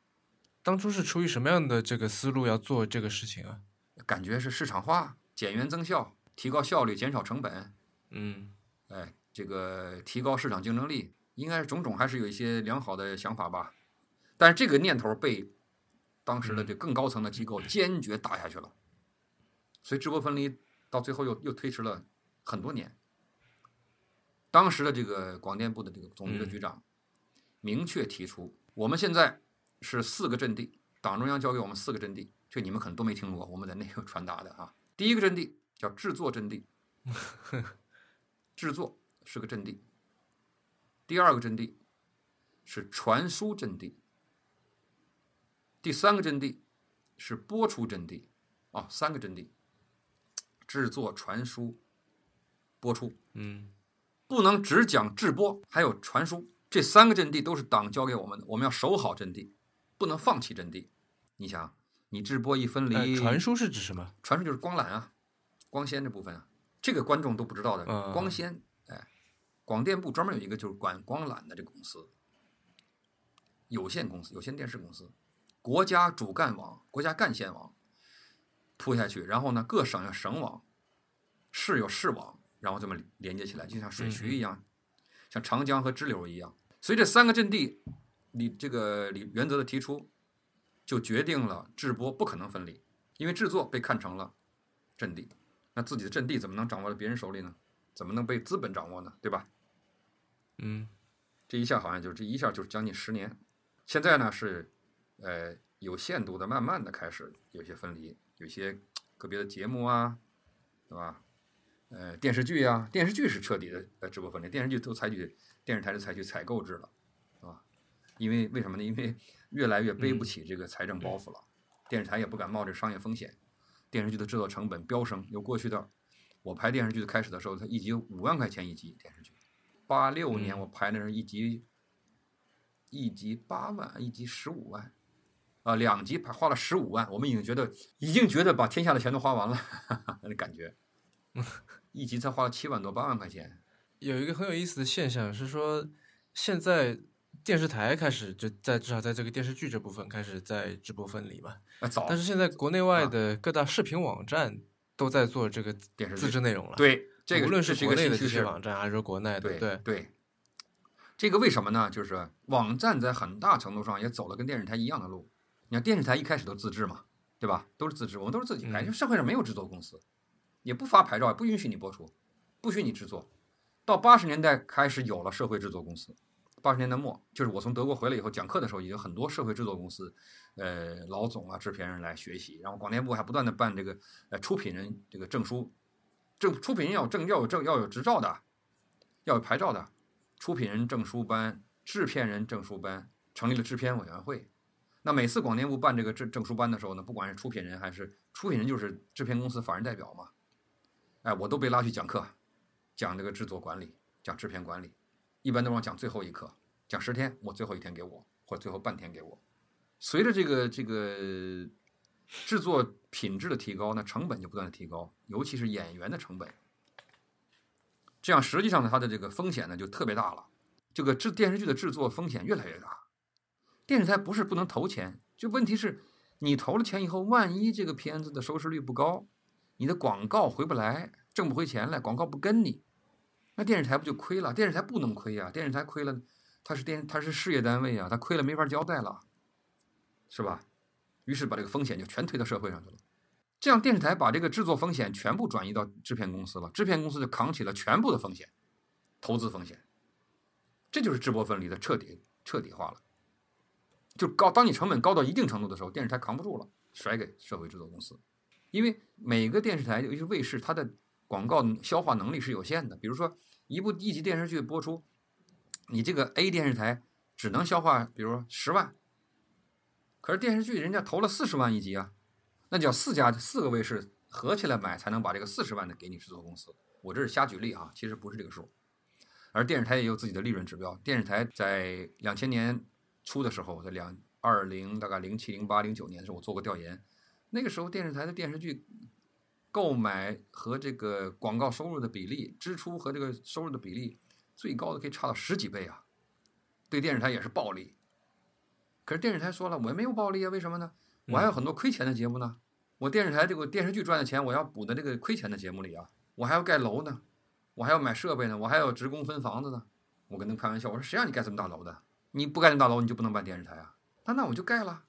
当初是出于什么样的这个思路要做这个事情啊？感觉是市场化、减员增效、提高效率、减少成本。嗯哎，这个提高市场竞争力，应该是种种还是有一些良好的想法吧。但是这个念头被当时的这更高层的机构坚决打下去了，所以直播分离到最后又又推迟了很多年。当时的这个广电部的这个总局的局长明确提出，我们现在是四个阵地，党中央交给我们四个阵地，这你们可能都没听过，我们在内部传达的啊。第一个阵地叫制作阵地，制作是个阵地。第二个阵地是传输阵地。第三个阵地是播出阵地。啊，三个阵地：制作、传输、播出。嗯，不能只讲制播，还有传输。这三个阵地都是党教给我们的，我们要守好阵地，不能放弃阵地。你想，你制播一分离，传输是指什么？传输就是光缆啊，光纤这部分啊，这个观众都不知道的。光纤，哎，广电部专门有一个就是管光缆的这个公司，有限公司，有线电视公司，国家主干网，国家干线网铺下去，然后呢，各省有省网，市有市网，然后这么连接起来，就像水渠一样，像长江和支流一样。所以这三个阵地，你这个理原则的提出，就决定了制播不可能分离，因为制作被看成了阵地，那自己的阵地怎么能掌握在别人手里呢？怎么能被资本掌握呢？对吧？嗯，这一下好像就这一下就是将近十年，现在呢是，呃，有限度的、慢慢的开始有些分离，有些个别的节目啊，对吧？呃，电视剧啊，电视剧是彻底的呃直播分离，电视剧都采取。电视台是采取采购制了，是吧？因为为什么呢？因为越来越背不起这个财政包袱了，电视台也不敢冒这商业风险，电视剧的制作成本飙升。由过去的我拍电视剧的开始的时候，它一集五万块钱一集电视剧，八六年我拍那是一集一集八万，一集十五万，啊，两集拍花了十五万，我们已经觉得已经觉得把天下的钱都花完了，那感觉，一集才花了七万多八万块钱。有一个很有意思的现象是说，现在电视台开始就在至少在这个电视剧这部分开始在直播分离嘛。啊，早。但是现在国内外的各大视频网站都在做这个电视自制内容了。对，这个无论是国内的这些网站还是说国内的，对对。这个为什么呢？就是网站在很大程度上也走了跟电视台一样的路。你看电视台一开始都自制嘛，对吧？都是自制，我们都是自己拍，因为社会上没有制作公司，也不发牌照，也不允许你播出，不许你制作。到八十年代开始有了社会制作公司，八十年代末就是我从德国回来以后讲课的时候，已经很多社会制作公司，呃，老总啊、制片人来学习，然后广电部还不断的办这个呃出品人这个证书，证出品人要有证要有证要有执照的，要有牌照的，出品人证书班、制片人证书班，成立了制片委员会。那每次广电部办这个证证书班的时候呢，不管是出品人还是出品人就是制片公司法人代表嘛，哎，我都被拉去讲课。讲这个制作管理，讲制片管理，一般都让讲最后一课，讲十天，我最后一天给我，或最后半天给我。随着这个这个制作品质的提高，那成本就不断的提高，尤其是演员的成本。这样实际上呢，它的这个风险呢就特别大了。这个制电视剧的制作风险越来越大。电视台不是不能投钱，就问题是，你投了钱以后，万一这个片子的收视率不高，你的广告回不来。挣不回钱来，广告不跟你，那电视台不就亏了？电视台不能亏呀，电视台亏了，它是电，它是事业单位啊，它亏了没法交代了，是吧？于是把这个风险就全推到社会上去了，这样电视台把这个制作风险全部转移到制片公司了，制片公司就扛起了全部的风险，投资风险，这就是直播分离的彻底彻底化了，就高，当你成本高到一定程度的时候，电视台扛不住了，甩给社会制作公司，因为每个电视台尤其是卫视，它的广告消化能力是有限的，比如说一部一集电视剧播出，你这个 A 电视台只能消化，比如说十万，可是电视剧人家投了四十万一集啊，那叫四家四个卫视合起来买才能把这个四十万的给你制作公司。我这是瞎举例啊，其实不是这个数。而电视台也有自己的利润指标，电视台在两千年初的时候，在两二零大概零七零八零九年的时候，我做过调研，那个时候电视台的电视剧。购买和这个广告收入的比例，支出和这个收入的比例，最高的可以差到十几倍啊！对电视台也是暴利。可是电视台说了，我也没有暴利啊，为什么呢？我还有很多亏钱的节目呢。我电视台这个电视剧赚的钱，我要补在这个亏钱的节目里啊。我还要盖楼呢，我还要买设备呢，我还要职工分房子呢。我跟他们开玩笑，我说谁让你盖这么大楼的？你不盖那大楼，你就不能办电视台啊？那那我就盖了，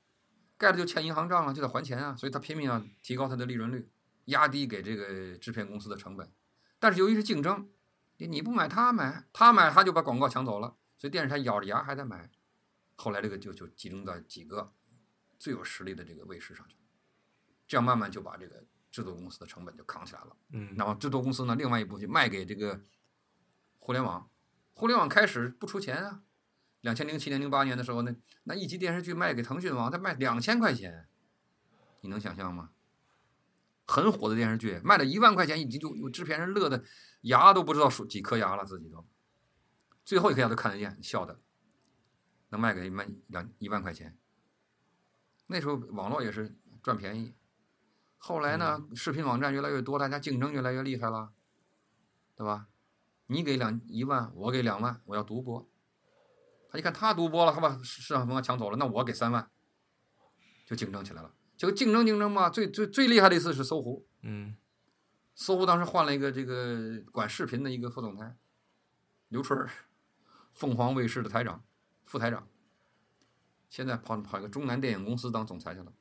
盖了就欠银行账了，就得还钱啊。所以他拼命要提高他的利润率。压低给这个制片公司的成本，但是由于是竞争，你不买他买，他买他就把广告抢走了，所以电视台咬着牙还在买。后来这个就就集中在几个最有实力的这个卫视上去，这样慢慢就把这个制作公司的成本就扛起来了。嗯，然后制作公司呢，另外一部分就卖给这个互联网。互联网开始不出钱啊，两千零七年、零八年的时候，那那一集电视剧卖给腾讯网，他卖两千块钱，你能想象吗？很火的电视剧，卖了一万块钱一集，就有制片人乐的牙都不知道数几颗牙了，自己都最后一颗牙都看得见，笑的，能卖给卖两一万块钱。那时候网络也是赚便宜，后来呢，视频网站越来越多，大家竞争越来越厉害了，对吧？你给两一万，我给两万，我要独播。他一看他独播了，他把市场份额抢走了，那我给三万，就竞争起来了。结果竞争竞争嘛，最最最厉害的一次是搜狐，嗯搜狐当时换了一个这个管视频的一个副总裁，刘春儿，凤凰卫视的台长、副台长，现在跑跑一个中南电影公司当总裁去了。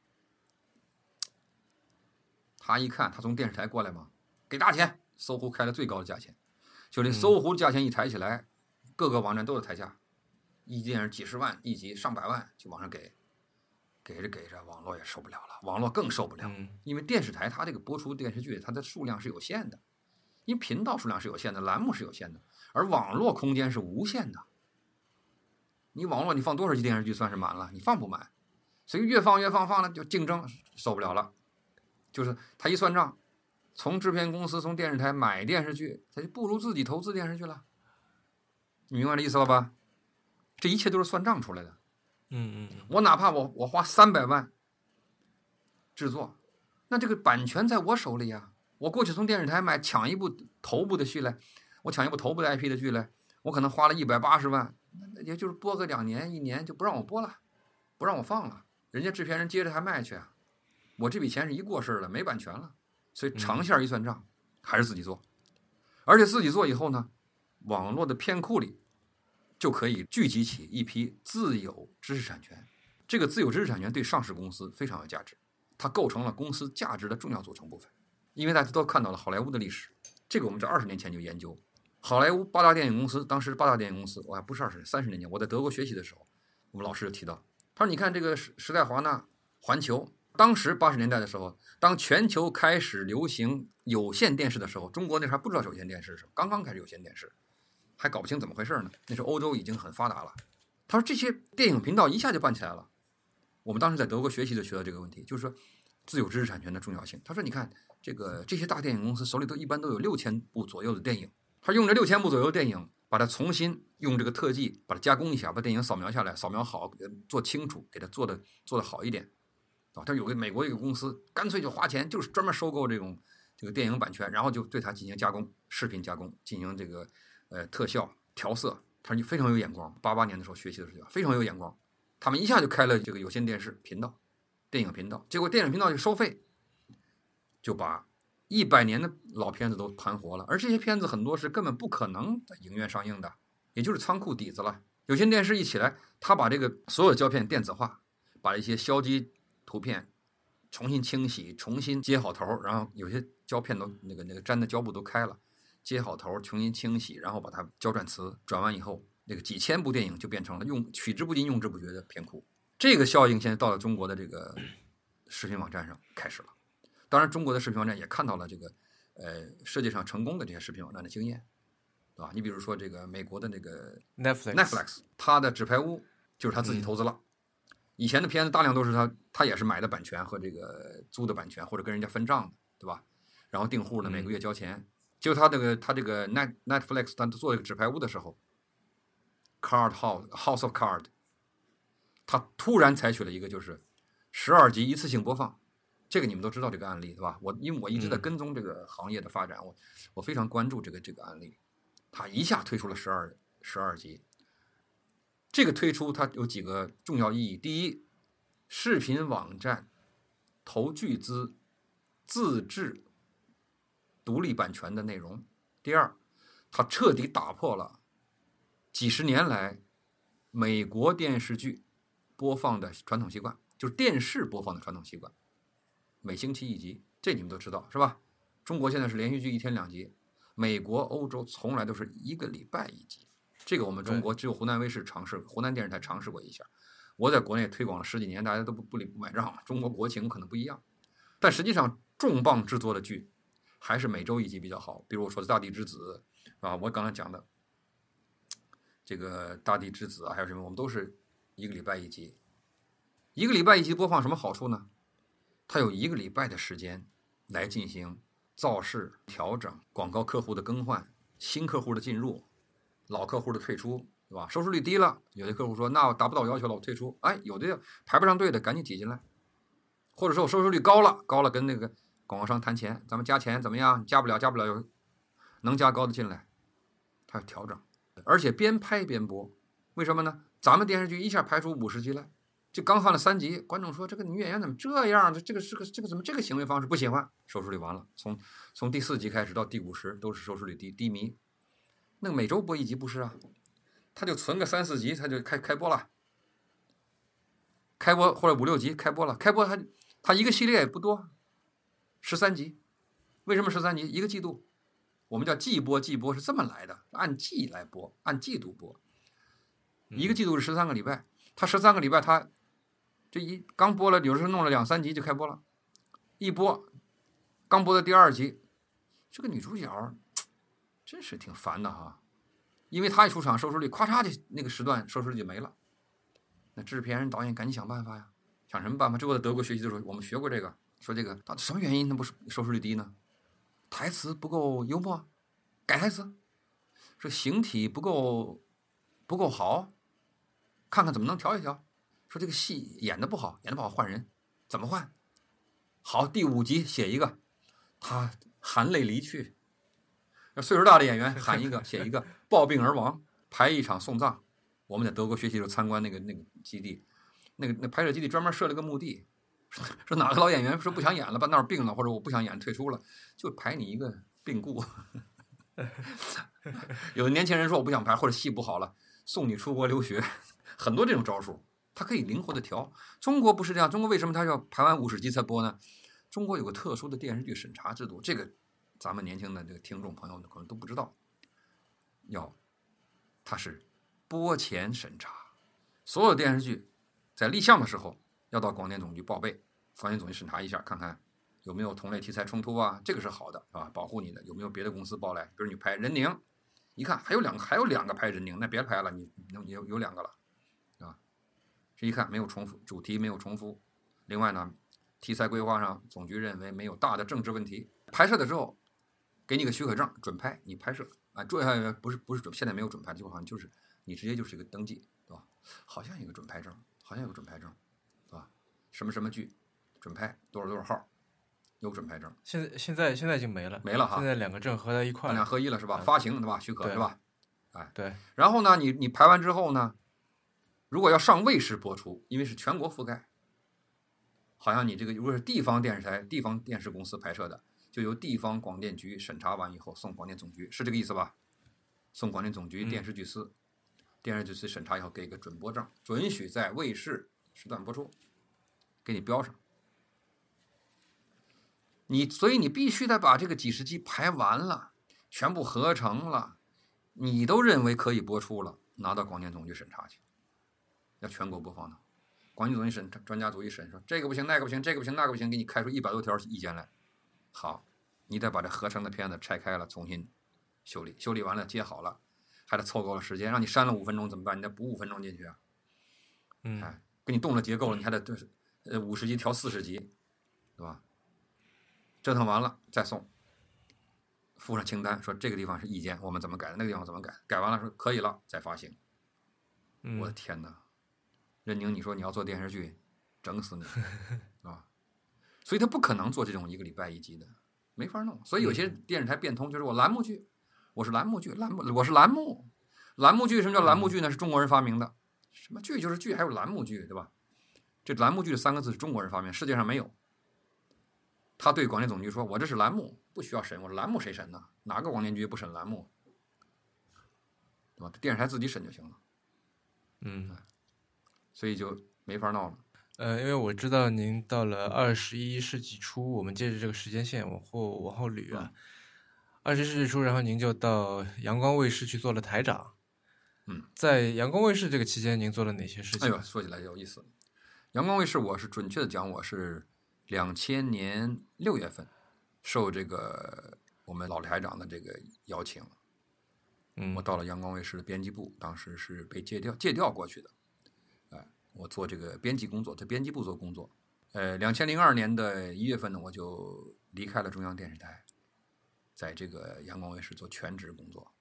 他一看，他从电视台过来嘛，给大钱，搜狐开了最高的价钱，就这搜狐价钱一抬起来，各个网站都有抬价，一电视几十万一集，上百万就往上给，给着给着，网络也受不了了，网络更受不了。嗯因为电视台它这个播出电视剧，它的数量是有限的，因为频道数量是有限的，栏目是有限的，而网络空间是无限的。你网络你放多少集电视剧算是满了？你放不满，所以越放越放，放了就竞争受不了了。就是他一算账，从制片公司从电视台买电视剧，他就不如自己投资电视剧了。你明白这意思了吧？这一切都是算账出来的。嗯嗯我哪怕我我花三百万制作，那这个版权在我手里呀。我过去从电视台买抢一部头部的剧来，我抢一部头部的 IP 的剧来，我可能花了一百八十万，那也就是播个两年一年就不让我播了，不让我放了，人家制片人接着还卖去啊。我这笔钱是一过事了，没版权了，所以长线一算账，还是自己做，而且自己做以后呢，网络的片库里就可以聚集起一批自有知识产权。这个自有知识产权对上市公司非常有价值，它构成了公司价值的重要组成部分。因为大家都看到了好莱坞的历史，这个我们在二十年前就研究。好莱坞八大电影公司，当时八大电影公司，我还不是二十年，三十年前，我在德国学习的时候，我们老师就提到，他说：“你看这个时时代华纳、环球，当时八十年代的时候，当全球开始流行有线电视的时候，中国那时候还不知道有线电视是什么，刚刚开始有线电视，还搞不清怎么回事呢。那时候欧洲已经很发达了。他说这些电影频道一下就办起来了。我们当时在德国学习就学到这个问题，就是说自有知识产权的重要性。他说，你看这个这些大电影公司手里都一般都有六千部左右的电影，他用这六千部左右电影，把它重新用这个特技把它加工一下，把电影扫描下来，扫描好，做清楚，给它做的做的好一点。啊，他有个美国一个公司，干脆就花钱，就是专门收购这种这个电影版权，然后就对它进行加工，视频加工，进行这个呃特效调色。他说你非常有眼光，八八年的时候学习的时候非常有眼光，他们一下就开了这个有线电视频道，电影频道，结果电影频道就收费，就把一百年的老片子都盘活了，而这些片子很多是根本不可能在影院上映的，也就是仓库底子了。有线电视一起来，他把这个所有胶片电子化，把一些消机图片重新清洗，重新接好头，然后有些胶片都那个那个粘的胶布都开了，接好头儿，重新清洗，然后把它胶转磁转完以后，那个几千部电影就变成了用取之不尽、用之不绝的片库。这个效应现在到了中国的这个视频网站上开始了。当然，中国的视频网站也看到了这个呃世界上成功的这些视频网站的经验，对吧？你比如说这个美国的那个，Netflix Netflix，它的《纸牌屋》就是他自己投资了。以前的片子大量都是他他也是买的版权和这个租的版权，或者跟人家分账的，对吧？然后订户呢，每个月交钱。就他这个他这个 Net Netflix，他做这个纸牌屋的时候，Card House House of Card，他突然采取了一个就是十二集一次性播放。这个你们都知道这个案例对吧？我因为我一直在嗯跟踪这个行业的发展，我我非常关注这个这个案例。他一下推出了十二十二集，这个推出它有几个重要意义：第一，视频网站投巨资自制独立版权的内容；第二，它彻底打破了几十年来美国电视剧播放的传统习惯，就是电视播放的传统习惯，每星期一集，这你们都知道是吧？中国现在是连续剧一天两集，美国、欧洲从来都是一个礼拜一集。这个我们中国只有湖南卫视尝试，湖南电视台尝试过一下。我在国内推广了十几年，大家都不不理不买账。中国国情可能不一样，但实际上重磅制作的剧，还是每周一集比较好。比如我说的《大地之子》，啊，我刚才讲的这个《大地之子》啊，还有什么，我们都是一个礼拜一集。一个礼拜一集播放什么好处呢？它有一个礼拜的时间来进行造势、调整、广告客户的更换、新客户的进入、老客户的退出，对吧？收视率低了，有的客户说那我达不到要求了，我退出。哎，有的排不上队的，赶紧挤进来。或者说我收视率高了，高了跟那个广告商谈钱，咱们加钱怎么样？加不了，加不了，有能加高的进来，他要调整，而且边拍边播，为什么呢？咱们电视剧一下拍出五十集来。就刚放了三集，观众说这个女演员怎么这样？这这个这个这个怎么这个行为方式不喜欢？收视率完了，从从第四集开始到第五十都是收视率低低迷。那每周播一集不是啊？他就存个三四集，他就开开播了。开播或者五六集开播了，开播他他一个系列也不多，十三集。为什么十三集？一个季度，我们叫季播，季播是这么来的，按季来播，按季度播。一个季度是十三个礼拜，他十三个礼拜他。这一刚播了，有时候弄了两三集就开播了，一播，刚播的第二集，这个女主角真是挺烦的哈，因为她一出场，收视率咔嚓就那个时段收视率就没了，那制片人导演赶紧想办法呀，想什么办法？这我在德国学习的时候，我们学过这个，说这个到底什么原因，那不是收视率低呢？台词不够幽默，改台词，说形体不够不够好，看看怎么能调一调。说这个戏演的不好，演的不好换人，怎么换？好，第五集写一个，他含泪离去。那岁数大的演员喊一个，写一个，暴病而亡，排一场送葬。我们在德国学习时候参观那个那个基地，那个那拍摄基地专门设了个墓地，说哪个老演员说不想演了，把那儿病了，或者我不想演退出了，就排你一个病故。有的年轻人说我不想排，或者戏不好了，送你出国留学，很多这种招数。它可以灵活的调，中国不是这样。中国为什么它要排完五十集才播呢？中国有个特殊的电视剧审查制度，这个咱们年轻的这个听众朋友可能都不知道。要，它是播前审查，所有电视剧在立项的时候要到广电总局报备，广电总局审查一下，看看有没有同类题材冲突啊，这个是好的，是吧？保护你的，有没有别的公司报来？比如你拍任宁，一看还有两个，还有两个拍任宁，那别拍了，你能有有两个了。啊这一看没有重复，主题没有重复。另外呢，题材规划上总局认为没有大的政治问题。拍摄的时候给你个许可证，准拍，你拍摄啊，注意下不是不是准，现在没有准拍，就好像就是你直接就是一个登记，对吧？好像有个准拍证，好像有个准拍证，什么什么剧准拍多少多少号，有准拍证。现在现在现在已经没了，没了哈。现在两个证合在一块，两合一了是吧？发行对吧？许可是吧？哎，对。然后呢，你你排完之后呢？如果要上卫视播出，因为是全国覆盖，好像你这个如果是地方电视台、地方电视公司拍摄的，就由地方广电局审查完以后送广电总局，是这个意思吧？送广电总局电视剧司，电视剧司审查以后给个准播证，准许在卫视时段播出，给你标上。你所以你必须得把这个几十集排完了，全部合成了，你都认为可以播出了，拿到广电总局审查去。要全国播放的，广电总局审专家组一审说这个不行，那个不行，这个不行，那个不行，给你开出一百多条意见来。好，你得把这合成的片子拆开了，重新修理，修理完了接好了，还得凑够了时间，让你删了五分钟怎么办？你得补五分钟进去啊。嗯，哎，给你动了结构了，你还得对，呃，五十集调四十集，对吧？折腾完了再送，附上清单，说这个地方是意见，我们怎么改的？那个地方怎么改？改完了说可以了再发行。我的天哪！任宁，你说你要做电视剧，整死你 啊！所以他不可能做这种一个礼拜一集的，没法弄。所以有些电视台变通，就是我栏目剧，我是栏目剧，栏目我是栏目，栏目剧什么叫栏目剧呢？是中国人发明的，什么剧就是剧，还有栏目剧，对吧？这栏目剧的三个字是中国人发明，世界上没有。他对广电总局说：“我这是栏目，不需要审。我说栏目谁审呢？哪个广电局不审栏目？对吧？电视台自己审就行了。”嗯。所以就没法闹了。呃，因为我知道您到了二十一世纪初，我们借着这个时间线往后往后捋啊。二十一世纪初，然后您就到阳光卫视去做了台长。嗯，在阳光卫视这个期间，您做了哪些事情？哎呦，说起来有意思。阳光卫视，我是准确的讲，我是两千年六月份，受这个我们老台长的这个邀请，嗯我到了阳光卫视的编辑部，当时是被借调借调过去的，哎，我做这个编辑工作，在编辑部做工作。呃，两千零二年的一月份呢，我就离开了中央电视台，在这个阳光卫视做全职工作。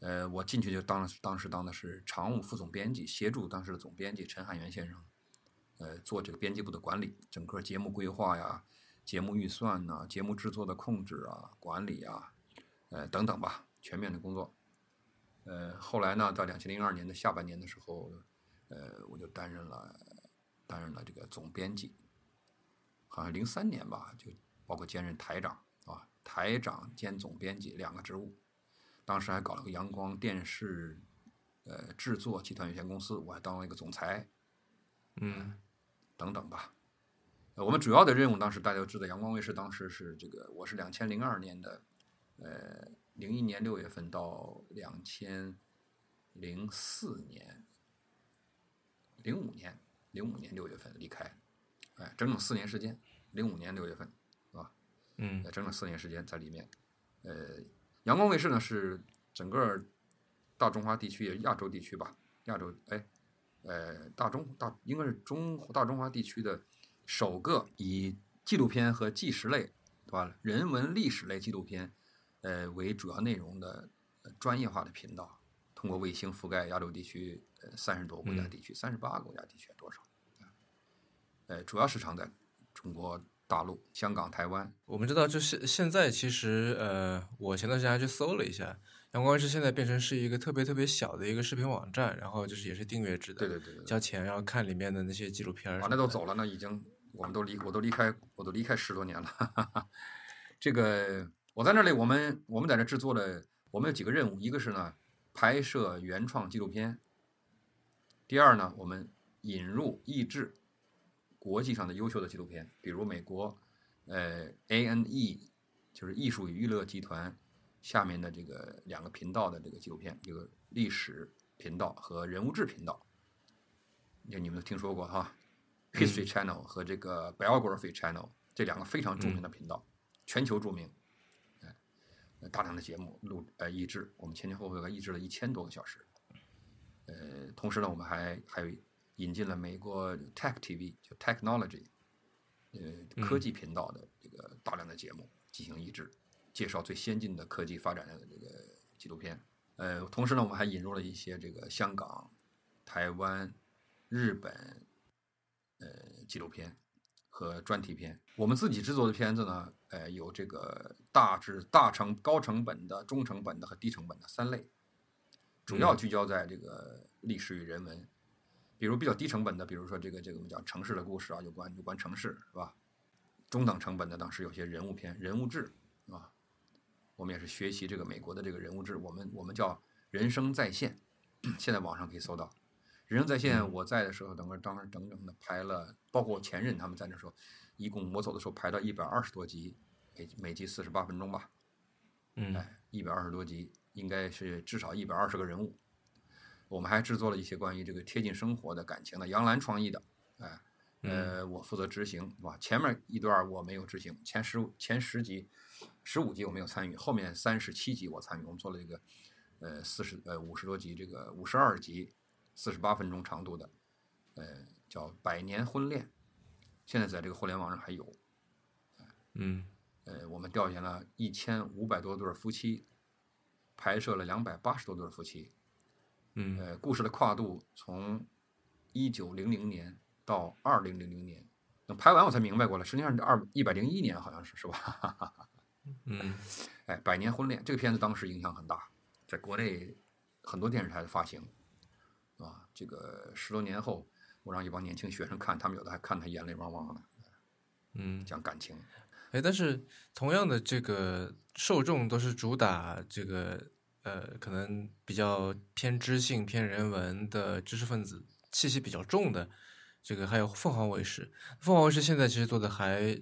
呃，我进去就当当时当的是常务副总编辑，协助当时的总编辑陈汉元先生，呃，做这个编辑部的管理，整个节目规划呀、节目预算呐、节目制作的控制啊、管理啊，呃等等吧，全面的工作。呃，后来呢，到两千零二年的下半年的时候，呃，我就担任了担任了这个总编辑，好像零三年吧，就包括兼任台长啊，台长兼总编辑两个职务。当时还搞了个阳光电视呃制作集团有限公司，我还当了一个总裁嗯等等吧。呃，我们主要的任务当时大家都知道，阳光卫视当时是这个，我是两千零二年的，呃，零一年六月份到两千零四年、零五年、零五年六月份离开，哎，整整四年时间，零五年六月份，是吧？嗯呃整整四年时间在里面。呃，阳光卫视呢是整个大中华地区，也是亚洲地区吧，亚洲哎，呃，大中大应该是中大中华地区的首个以纪录片和纪实类，对吧？人文历史类纪录片，呃为主要内容的、呃专业化的频道，通过卫星覆盖亚洲地区呃三十多个国家嗯地区，三十八个国家地区多少？呃，主要市场在中国大陆、香港、台湾。我们知道，就是现在其实呃，我前段时间还去搜了一下，阳光是现在变成是一个特别特别小的一个视频网站，然后就是也是订阅制的，对对对。交钱然后看里面的那些纪录片儿啊，那都走了，那已经我们都离我都离开我都离开十多年了。这个我在那里，我们我们在这制作了，我们有几个任务，一个是呢拍摄原创纪录片，第二呢我们引入译制国际上的优秀的纪录片，比如美国呃 ANE 就是艺术与娱乐集团下面的这个两个频道的这个纪录片，一个历史频道和人物志频道，就你们都听说过哈。History Channel 和这个 Biography Channel 这两个非常著名的频道，全球著名，哎，呃大量的节目录呃译制，我们前前后后译制了一千多个小时。呃，同时呢，我们还还有引进了美国 Tech TV 就 Technology 呃科技频道的这个大量的节目进行译制，介绍最先进的科技发展的这个纪录片。呃，同时呢，我们还引入了一些这个香港、台湾、日本。呃，纪录片和专题片，我们自己制作的片子呢，呃，有这个大致大成高成本的、中成本的和低成本的三类，主要聚焦在这个历史与人文。比如比较低成本的，比如说这个这个我们讲城市的故事啊，有关有关城市是吧？中等成本的当时有些人物片、人物志啊，我们也是学习这个美国的这个人物志，我们我们叫人生在线，现在网上可以搜到。人生在线，我在的时候，等个当时整整的排了，包括我前任他们在那时候，一共我走的时候排到一百二十多集，每每集四十八分钟吧，嗯哎，一百二十多集，应该是至少一百二十个人物。我们还制作了一些关于这个贴近生活的感情的，杨澜创意的，哎，呃，我负责执行，是吧？前面一段我没有执行，前十前十集、十五集我没有参与，后面三十七集我参与，我们做了一个呃四十呃五十多集，这个五十二集。四十八分钟长度的，呃，叫《百年婚恋》，现在在这个互联网上还有。嗯呃，我们调研了一千五百多对夫妻，拍摄了两百八十多对夫妻。嗯呃，故事的跨度从一九零零年到二零零零年，等拍完我才明白过来，实际上是二一百零一年好像是是吧？嗯哎，《百年婚恋》这个片子当时影响很大，在国内很多电视台的发行。啊，这个十多年后，我让一帮年轻学生看，他们有的还看他眼泪汪汪的，嗯，讲感情。哎，但是同样的这个受众都是主打这个呃，可能比较偏知性、偏人文的知识分子气息比较重的，这个还有凤凰卫视。凤凰卫视现在其实做的还，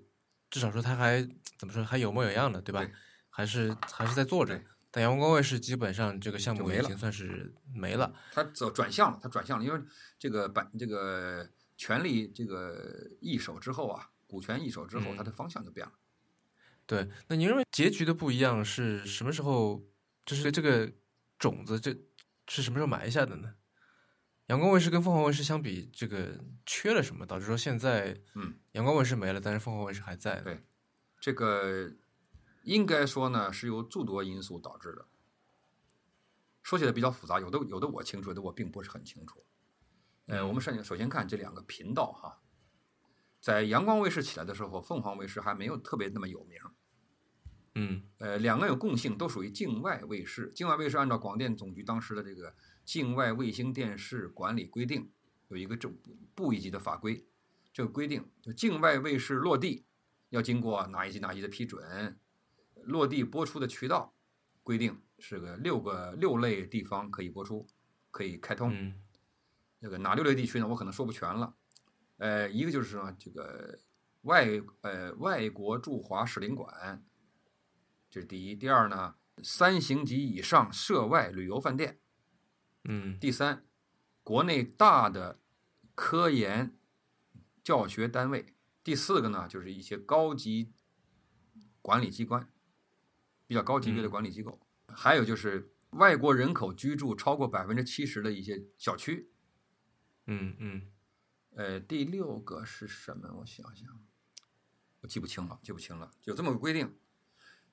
至少说他还怎么说，还有模有样的，对吧？对还是还是在做着。但阳光卫视基本上这个项目已经算是没了。他走转向了，他转向了，因为这个版这个权力这个易手之后啊，股权易手之后，它嗯的方向就变了。对，那您认为结局的不一样是什么时候？就是这个种子，这是什么时候埋下的呢？阳光卫视跟凤凰卫视相比，这个缺了什么，导致说现在嗯，阳光卫视没了，但是凤凰卫视还在？对这个应该说呢是由诸多因素导致的。说起来比较复杂，有的有的我清楚，有的我并不是很清楚。呃，我们首先首先看这两个频道哈，在阳光卫视起来的时候，凤凰卫视还没有特别那么有名。嗯呃，两个有共性，都属于境外卫视。境外卫视按照广电总局当时的这个《境外卫星电视管理规定》有一个正部一级的法规，这个规定就境外卫视落地要经过哪一级哪一级的批准，落地播出的渠道规定是个六个六类地方可以播出，可以开通。嗯这个哪六类地区呢？我可能说不全了。呃，一个就是说这个外呃外国驻华使领馆，这是第一。第二呢，三星级以上涉外旅游饭店。嗯第三，国内大的科研教学单位。第四个呢，就是一些高级管理机关，比较高级别的嗯管理机构。还有就是外国人口居住超过百分之七十的一些小区。嗯嗯呃，第六个是什么？我想想，我记不清了，记不清了。就这么个规定，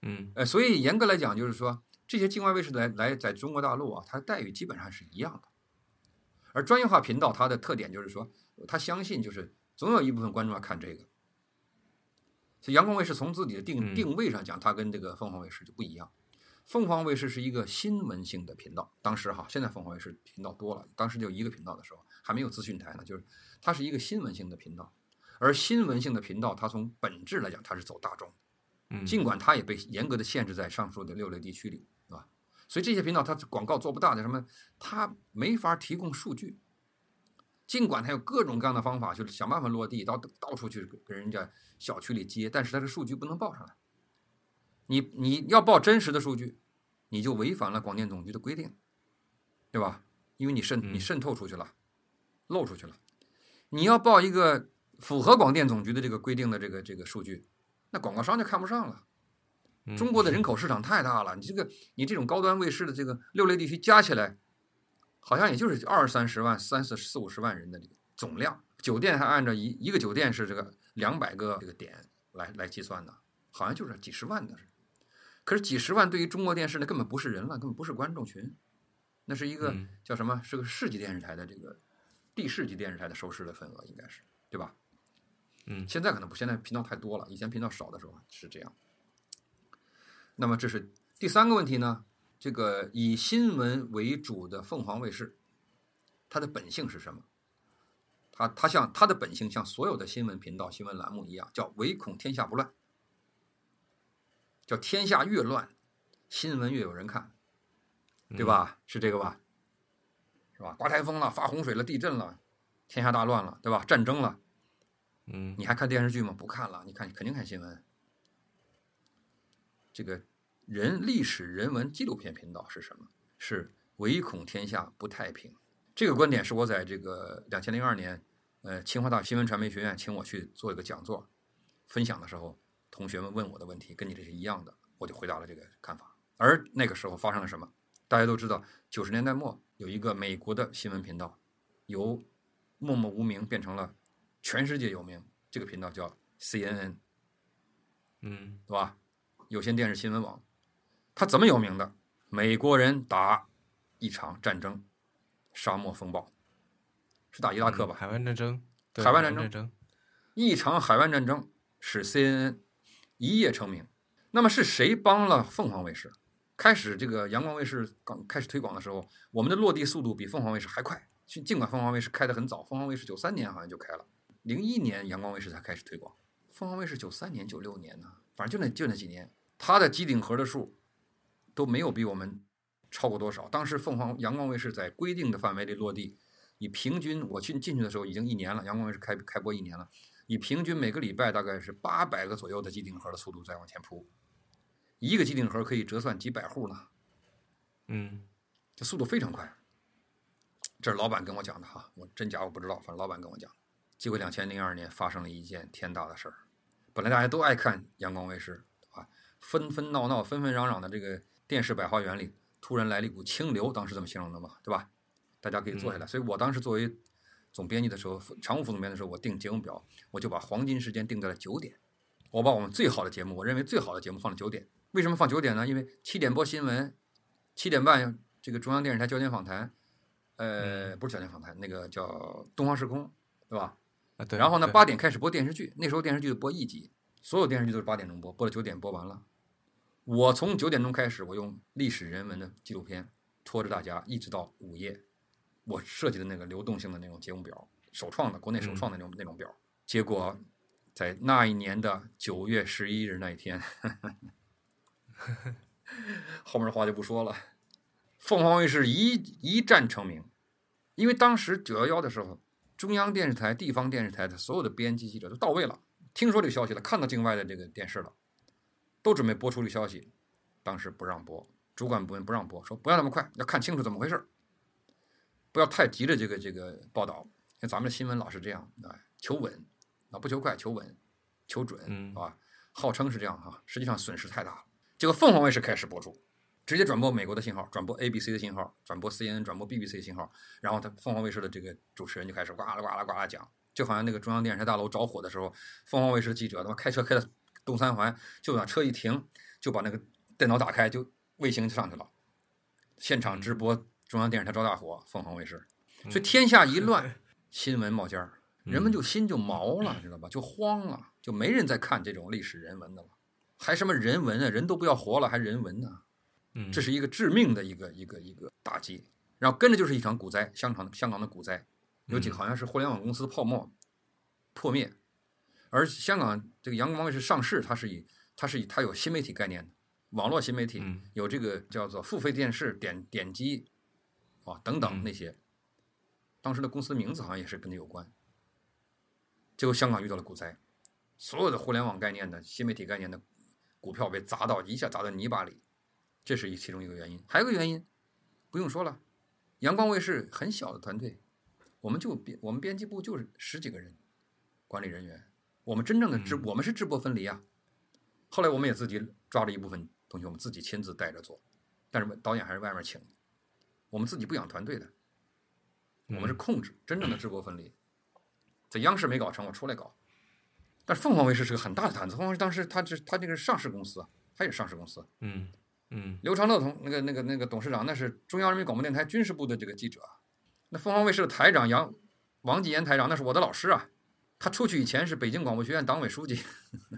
嗯呃，所以严格来讲，就是说这些境外卫视来来在中国大陆啊，它的待遇基本上是一样的。而专业化频道它的特点就是说，它相信就是总有一部分观众要看这个。所以阳光卫视从自己的定嗯定位上讲，它跟这个凤凰卫视就不一样。凤凰卫视是一个新闻性的频道，当时哈，现在凤凰卫视频道多了，当时就一个频道的时候，还没有资讯台呢，就是它是一个新闻性的频道。而新闻性的频道，它从本质来讲，它是走大众。嗯，尽管它也被严格的限制在上述的六类地区里？所以这些频道它广告做不大的，什么它没法提供数据。尽管它有各种各样的方法，就是想办法落地，到到处去跟人家小区里接，但是它的数据不能报上来。你你要报真实的数据，你就违反了广电总局的规定，对吧？因为你渗你嗯渗透出去了，漏出去了。你要报一个符合广电总局的这个规定的这个这个数据，那广告商就看不上了。嗯中国的人口市场太大了，你这个你这种高端卫视的这个六类地区加起来，好像也就是二三十万、三四四五十万人的这个总量。酒店还按照一一个酒店是这个两百个这个点来来计算的，好像就是几十万的。可是几十万对于中国电视那根本不是人了，根本不是观众群，那是一个嗯叫什么？是个市级电视台的这个地市级电视台的收视的份额，应该是对吧？嗯现在可能不，现在频道太多了，以前频道少的时候是这样。那么这是第三个问题呢？这个以新闻为主的凤凰卫视，它的本性是什么？它它像它的本性像所有的新闻频道、新闻栏目一样，叫唯恐天下不乱，叫天下越乱，新闻越有人看，对吧？是这个吧？是吧？刮台风了，发洪水了，地震了，天下大乱了，对吧？战争了，嗯你还看电视剧吗？不看了，你看肯定看新闻。这个人历史人文纪录片频道是什么？是唯恐天下不太平。这个观点是我在这个两千零二年，呃，清华大学新闻传媒学院请我去做一个讲座，分享的时候，同学们问我的问题跟你这是一样的，我就回答了这个看法。而那个时候发生了什么？大家都知道，九十年代末有一个美国的新闻频道，由默默无名变成了全世界有名。这个频道叫 CNN，嗯对吧？有线电视新闻网，它怎么有名的？美国人打一场战争，沙漠风暴，是打伊拉克吧？嗯海湾战争，对海湾战争一场海湾战争使 CNN 一夜成名。那么是谁帮了凤凰卫视？开始这个阳光卫视刚开始推广的时候，我们的落地速度比凤凰卫视还快。尽尽管凤凰卫视开得很早，凤凰卫视九三年好像就开了，零一年阳光卫视才开始推广。凤凰卫视九三年、九六年呢，反正就那就那几年，它的机顶盒的数都没有比我们超过多少。当时凤凰阳光卫视在规定的范围内落地，以平均我去进去的时候已经一年了，阳光卫视开开播一年了，以平均每个礼拜大概是八百个左右的机顶盒的速度在往前扑，一个机顶盒可以折算几百户呢，嗯这速度非常快。这是老板跟我讲的哈，我真假我不知道，反正老板跟我讲。结果两千零二年发生了一件天大的事儿，本来大家都爱看阳光卫视，啊，纷纷闹闹、纷纷攘攘的这个电视百花园里，突然来了一股清流，当时这么形容的嘛，对吧？大家可以坐下来。所以我当时作为总编辑的时候，常务副总编的时候，我定节目表，我就把黄金时间定在了九点，我把我们最好的节目，我认为最好的节目放了九点。为什么放九点呢？因为七点播新闻，七点半这个中央电视台焦点访谈，呃，不是焦点访谈，那个叫东方时空，对吧？啊，对。然后呢，对八点开始播电视剧，那时候电视剧就播一集，所有电视剧都是八点钟播，播到九点播完了。我从九点钟开始，我用历史人文的纪录片拖着大家一直到午夜，我设计的那个流动性的那种节目表，首创的，国内首创的那种、那种表。结果在那一年的九月十一日那一天，后面的话就不说了。凤凰卫视一一战成名，因为当时九幺幺的时候，中央电视台、地方电视台的所有的编辑记者都到位了，听说这个消息了，看到境外的这个电视了，都准备播出这个消息，当时不让播，主管部门不让播，说不要那么快，要看清楚怎么回事儿。不要太急着这个这个报道，像咱们的新闻老是这样，哎，求稳啊，不求快，求稳，求准，嗯啊，号称是这样哈，实际上损失太大了。结果凤凰卫视开始播出，直接转播美国的信号，转播 ABC 的信号，转播 CNN，转播 BBC 的信号，然后他凤凰卫视的这个主持人就开始呱啦呱啦呱啦讲，就好像那个中央电视台大楼着火的时候，凤凰卫视的记者他妈开车开到东三环，就把车一停，就把那个电脑打开，就卫星就上去了，现场直播中央电视台着大火，凤凰卫视，所以天下一乱，新闻冒尖儿，人们就心就毛了，知道吧？就慌了，就没人再看这种历史人文的了，还什么人文啊？人都不要活了，还人文呢？嗯，这是一个致命的一个一个一个打击，然后跟着就是一场股灾，香港香港的股灾，有几个好像是互联网公司泡沫破灭，而香港这个阳光卫视上市，它是以它是以它有新媒体概念的，网络新媒体嗯。有这个叫做付费电视点点击啊等等嗯。那些，当时的公司名字好像也是跟这有关，结果香港遇到了股灾，所有的互联网概念的新媒体概念的股票被砸到一下砸到泥巴里。这是一其中一个原因，还有一个原因，不用说了，阳光卫视很小的团队，我们就编我们编辑部就是十几个人，管理人员，我们真正的制、嗯我们是制播分离啊。后来我们也自己抓了一部分同学，我们自己亲自带着做，但是导演还是外面请的，我们自己不养团队的，我们是嗯控制真正的制播分离，在央视没搞成，我出来搞。但是凤凰卫视是个很大的胆子，凤凰卫视当时它是它这个是上市公司啊，它也是上市公司。嗯嗯刘长乐同那个那个那个董事长，那是中央人民广播电台军事部的这个记者。那凤凰卫视的台长杨王继言台长，那是我的老师啊。他出去以前是北京广播学院党委书记，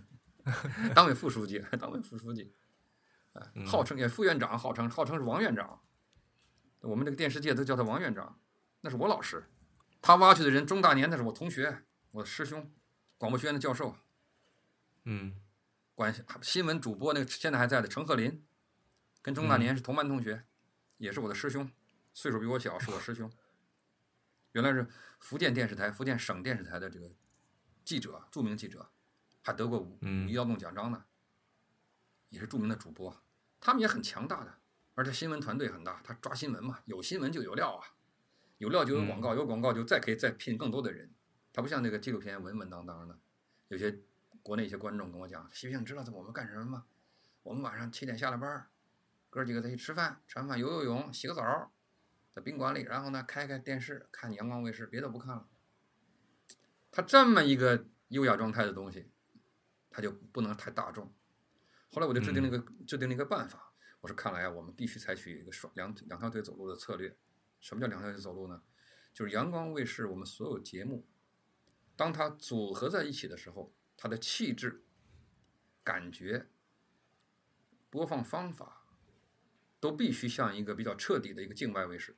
党委副书记，党委副书记，呃嗯号称也副院长，号称号称是王院长。我们这个电视界都叫他王院长，那是我老师。他挖去的人，钟大年那是我同学，我的师兄，广播学院的教授。嗯管新闻主播那个现在还在的陈鹤林，跟钟大年是同班同学，也是我的师兄，岁数比我小，是我师兄。原来是福建电视台、福建省电视台的这个记者，著名记者，还得过五一劳动奖章呢，也是著名的主播。他们也很强大的，而且新闻团队很大，他抓新闻嘛，有新闻就有料啊，有料就有广告，有广告就再可以再聘更多的人。他不像那个纪录片稳稳当当的，有些国内一些观众跟我讲：“习近平知道我们干什么吗？我们晚上七点下了班，哥几个再去吃饭，吃完饭游游泳，洗个澡，在宾馆里，然后呢开开电视看阳光卫视，别的不看了。”他这么一个优雅状态的东西，他就不能太大众。后来我就制定了一个、制定了一个办法，我说看来啊，我们必须采取一个双两两条腿走路的策略。什么叫两条腿走路呢？就是阳光卫视我们所有节目，当它组合在一起的时候，它的气质、感觉、播放方法，都必须像一个比较彻底的一个境外卫视。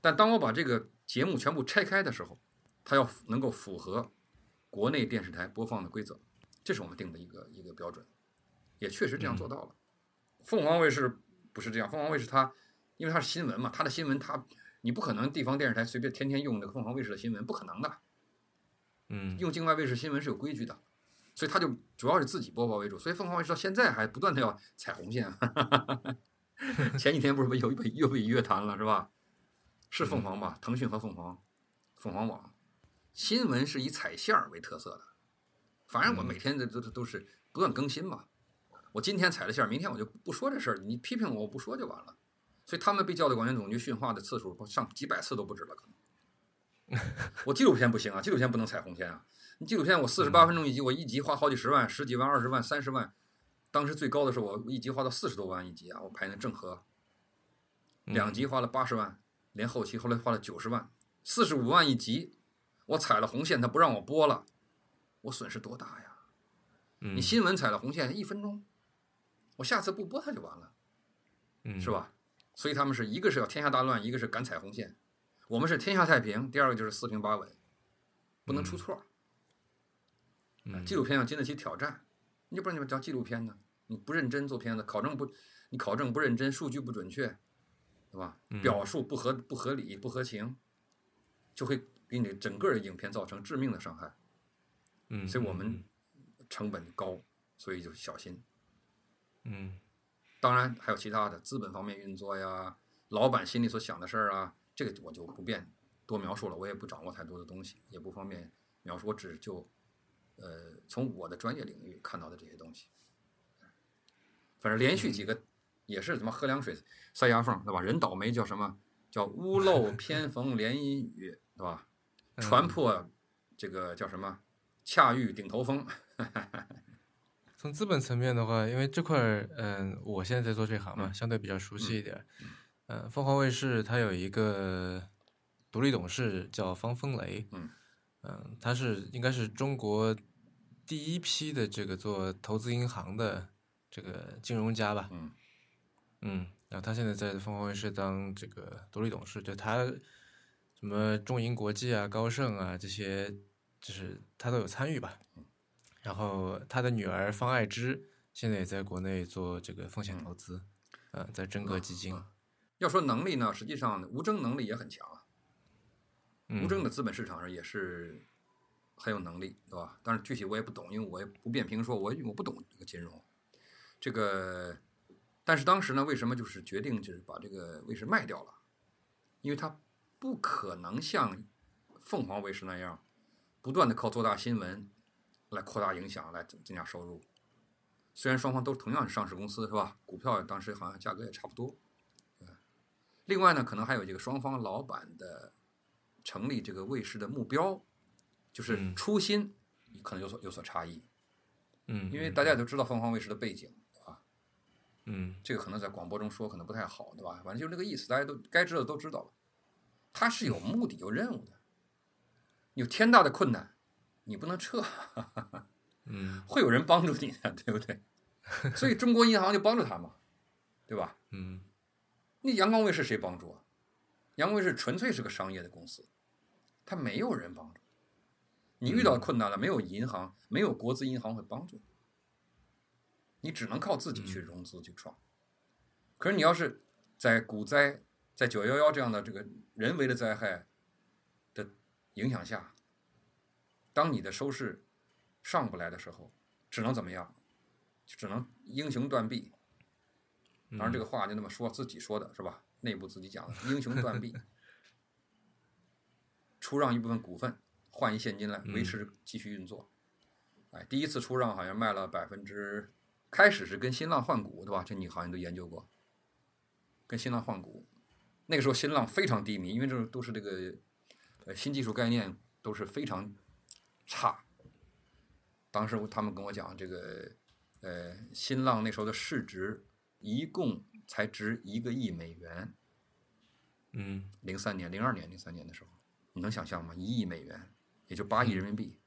但当我把这个节目全部拆开的时候，它要能够符合国内电视台播放的规则，这是我们定的一个一个标准，也确实这样做到了。凤凰卫视不是这样，凤凰卫视它因为它是新闻嘛，它的新闻它你不可能地方电视台随便天天用那个凤凰卫视的新闻，不可能的。嗯用境外卫视新闻是有规矩的，所以它就主要是自己播报为主。所以凤凰卫视到现在还不断的要踩红线。前几天不是被又被又被约谈了是吧？是凤凰吧？腾讯和凤凰，凤凰网。新闻是以踩线儿为特色的，反正我嗯每天的都都都是不断更新嘛。我今天踩了线儿，明天我就不说这事儿，你批评我，我不说就完了。所以他们被叫到广电总局训话的次数上几百次都不止了，可能。我纪录片不行啊，纪录片不能踩红线啊。你纪录片我四十八分钟一集，我一集花好几十万、十几万、二十万、三十万，当时最高的时候我一集花到四十多万一集啊，我拍那郑和，两集花了八十万，连后期后来花了九十万，四十五万一集，我踩了红线，他不让我播了，我损失多大呀？嗯你新闻踩了红线一分钟，我下次不播它就完了，嗯是？吧？所以他们是一个是要天下大乱，一个是敢踩红线，我们是天下太平，第二个就是四平八稳，不能出错。嗯纪录片要经得起挑战，你不然你们叫纪录片呢？你不认真做片子，考证不，你考证不认真，数据不准确，对吧？嗯表述不合不合理不合情，就会给你整个影片造成致命的伤害。嗯，所以我们成本高，所以就小心。嗯当然还有其他的资本方面运作呀，老板心里所想的事儿啊，这个我就不便多描述了，我也不掌握太多的东西，也不方便描述，我只就呃从我的专业领域看到的这些东西。反正连续几个也是什么喝凉水塞牙缝，对吧？人倒霉叫什么？叫屋漏偏逢连阴雨，对吧？船破这个叫什么？恰遇顶头风。从资本层面的话，因为这块儿，嗯，我现在在做这行嘛，嗯相对比较熟悉一点儿。嗯，凤凰卫视它有一个独立董事叫方风雷，嗯嗯，他是应该是中国第一批的这个做投资银行的这个金融家吧。嗯嗯，然后他现在在凤凰卫视当这个独立董事，就他什么中银国际啊、高盛啊这些，就是他都有参与吧。然后他的女儿方爱之现在也在国内做这个风险投资，呃，在真格基金。要说能力呢，实际上吴征能力也很强啊。嗯吴征的资本市场上也是很有能力，对吧？但是具体我也不懂，因为我也不便评说，我我不懂这个金融。这个，但是当时呢，为什么就是决定就是把这个卫视卖掉了？因为它不可能像凤凰卫视那样，不断的靠做大新闻来扩大影响，来增增加收入。虽然双方都同样是上市公司，是吧？股票当时好像价格也差不多。另外呢，可能还有这个双方老板的成立这个卫视的目标，就是嗯初心可能有所有所差异。嗯，因为大家也都知道凤凰卫视的背景，对吧？嗯这个可能在广播中说可能不太好，对吧？反正就是这个意思，大家都该知道都知道了。它是有目的、有任务的，有天大的困难，你不能撤，嗯会有人帮助你的，对不对？所以中国银行就帮助他嘛，对吧？嗯那阳光卫视谁帮助啊？阳光卫视纯粹是个商业的公司，它没有人帮助。你遇到困难了，没有银行，没有国资银行会帮助你，你只能靠自己去融资去创。可是你要是在股灾、在九幺幺这样的这个人为的灾害的影响下，当你的收视上不来的时候，只能怎么样？只能英雄断臂，当然，这个话就那么说，自己说的是吧？内部自己讲的，英雄断臂，出让一部分股份，换一现金来维持继续运作。哎，第一次出让好像卖了百分之，开始是跟新浪换股，对吧？这你好像都研究过，跟新浪换股。那个时候新浪非常低迷，因为这都是这个呃新技术概念都是非常差。当时他们跟我讲，这个呃新浪那时候的市值一共才值一个亿美元。嗯零三年、零二年、零三年的时候，你能想象吗？一亿美元，也就八亿人民币。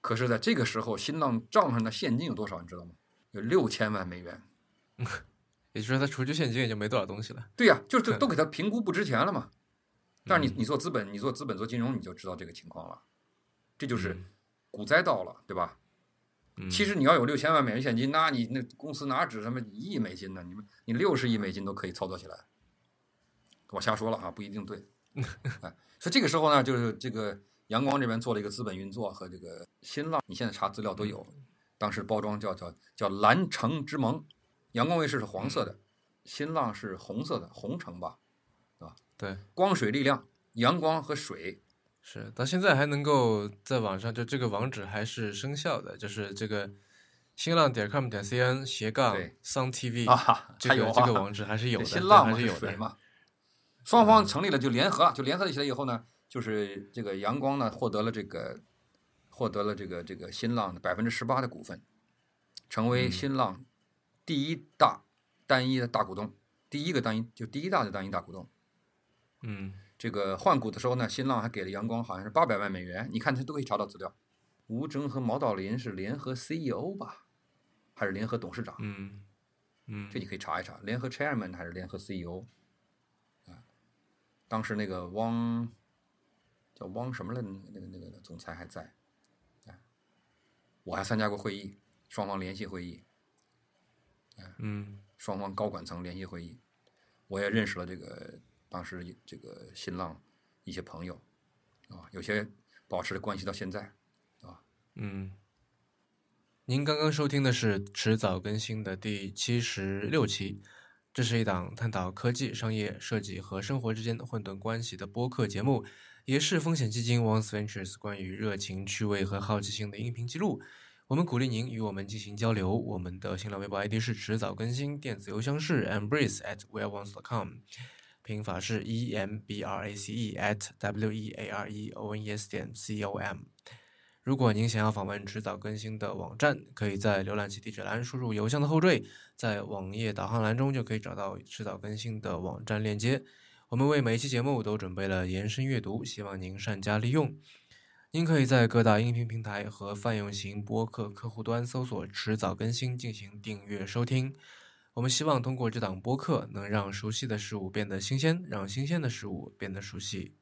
可是，在这个时候，新浪账上的现金有多少？你知道吗？有六千万美元。也就是说，他除去现金也就没多少东西了。对呀、就是都给他评估不值钱了嘛。但是你你做资本，你做资本做金融，你就知道这个情况了。这就是股灾到了，对吧？嗯其实你要有六千万美元现金，那你那公司哪止什么一亿美金呢？你们你六十亿美金都可以操作起来。我瞎说了啊，不一定对。哎，所以这个时候呢，就是这个阳光这边做了一个资本运作和这个新浪，你现在查资料都有。当时包装叫叫叫蓝城之盟，阳光卫视是黄色的，新浪是红色的，红城吧。对吧？对，光水力量，阳光和水是到现在还能够在网上，就这个网址还是生效的，就是这个新浪点 com 点 cn 斜杠对 Sun TV 啊，这个这个网址还是有的，新浪还是有的。水嘛。双方成立了就联合了，就联合起来以后呢，就是这个阳光呢获得了这个获得了这个这个新浪的百分之十八的股份，成为嗯新浪第一大单一的大股东，第一个单一就第一大的单一大股东。嗯这个换股的时候呢，新浪还给了阳光好像是八百万美元，你看他都可以查到资料。吴征和毛道林是联合 CEO 吧，还是联合董事长？嗯嗯这你可以查一查，联合 chairman 还是联合 CEO 啊？当时那个汪叫汪什么了，那个那个那个总裁还在，哎，我还参加过会议，双方联席会议，嗯双方高管层联席会议，我也认识了这个当时这个新浪一些朋友啊，有些保持着关系到现在。啊嗯。您刚刚收听的是迟早更新的第七十六期，这是一档探讨科技、商业、设计和生活之间混沌关系的播客节目，也是风险基金 Once Ventures 关于热情、趣味和好奇心的音频记录。我们鼓励您与我们进行交流。我们的新浪微博 ID 是迟早更新，电子邮箱是 embrace at weareones.com，拼法是 e m b r a c e at w e a r e o n e s 点 c o m。如果您想要访问迟早更新的网站，可以在浏览器地址栏输入邮箱的后缀，在网页导航栏中就可以找到迟早更新的网站链接。我们为每一期节目都准备了延伸阅读，希望您善加利用。您可以在各大音频平台和泛用型播客客户端搜索“迟早更新”进行订阅收听。我们希望通过这档播客，能让熟悉的事物变得新鲜，让新鲜的事物变得熟悉。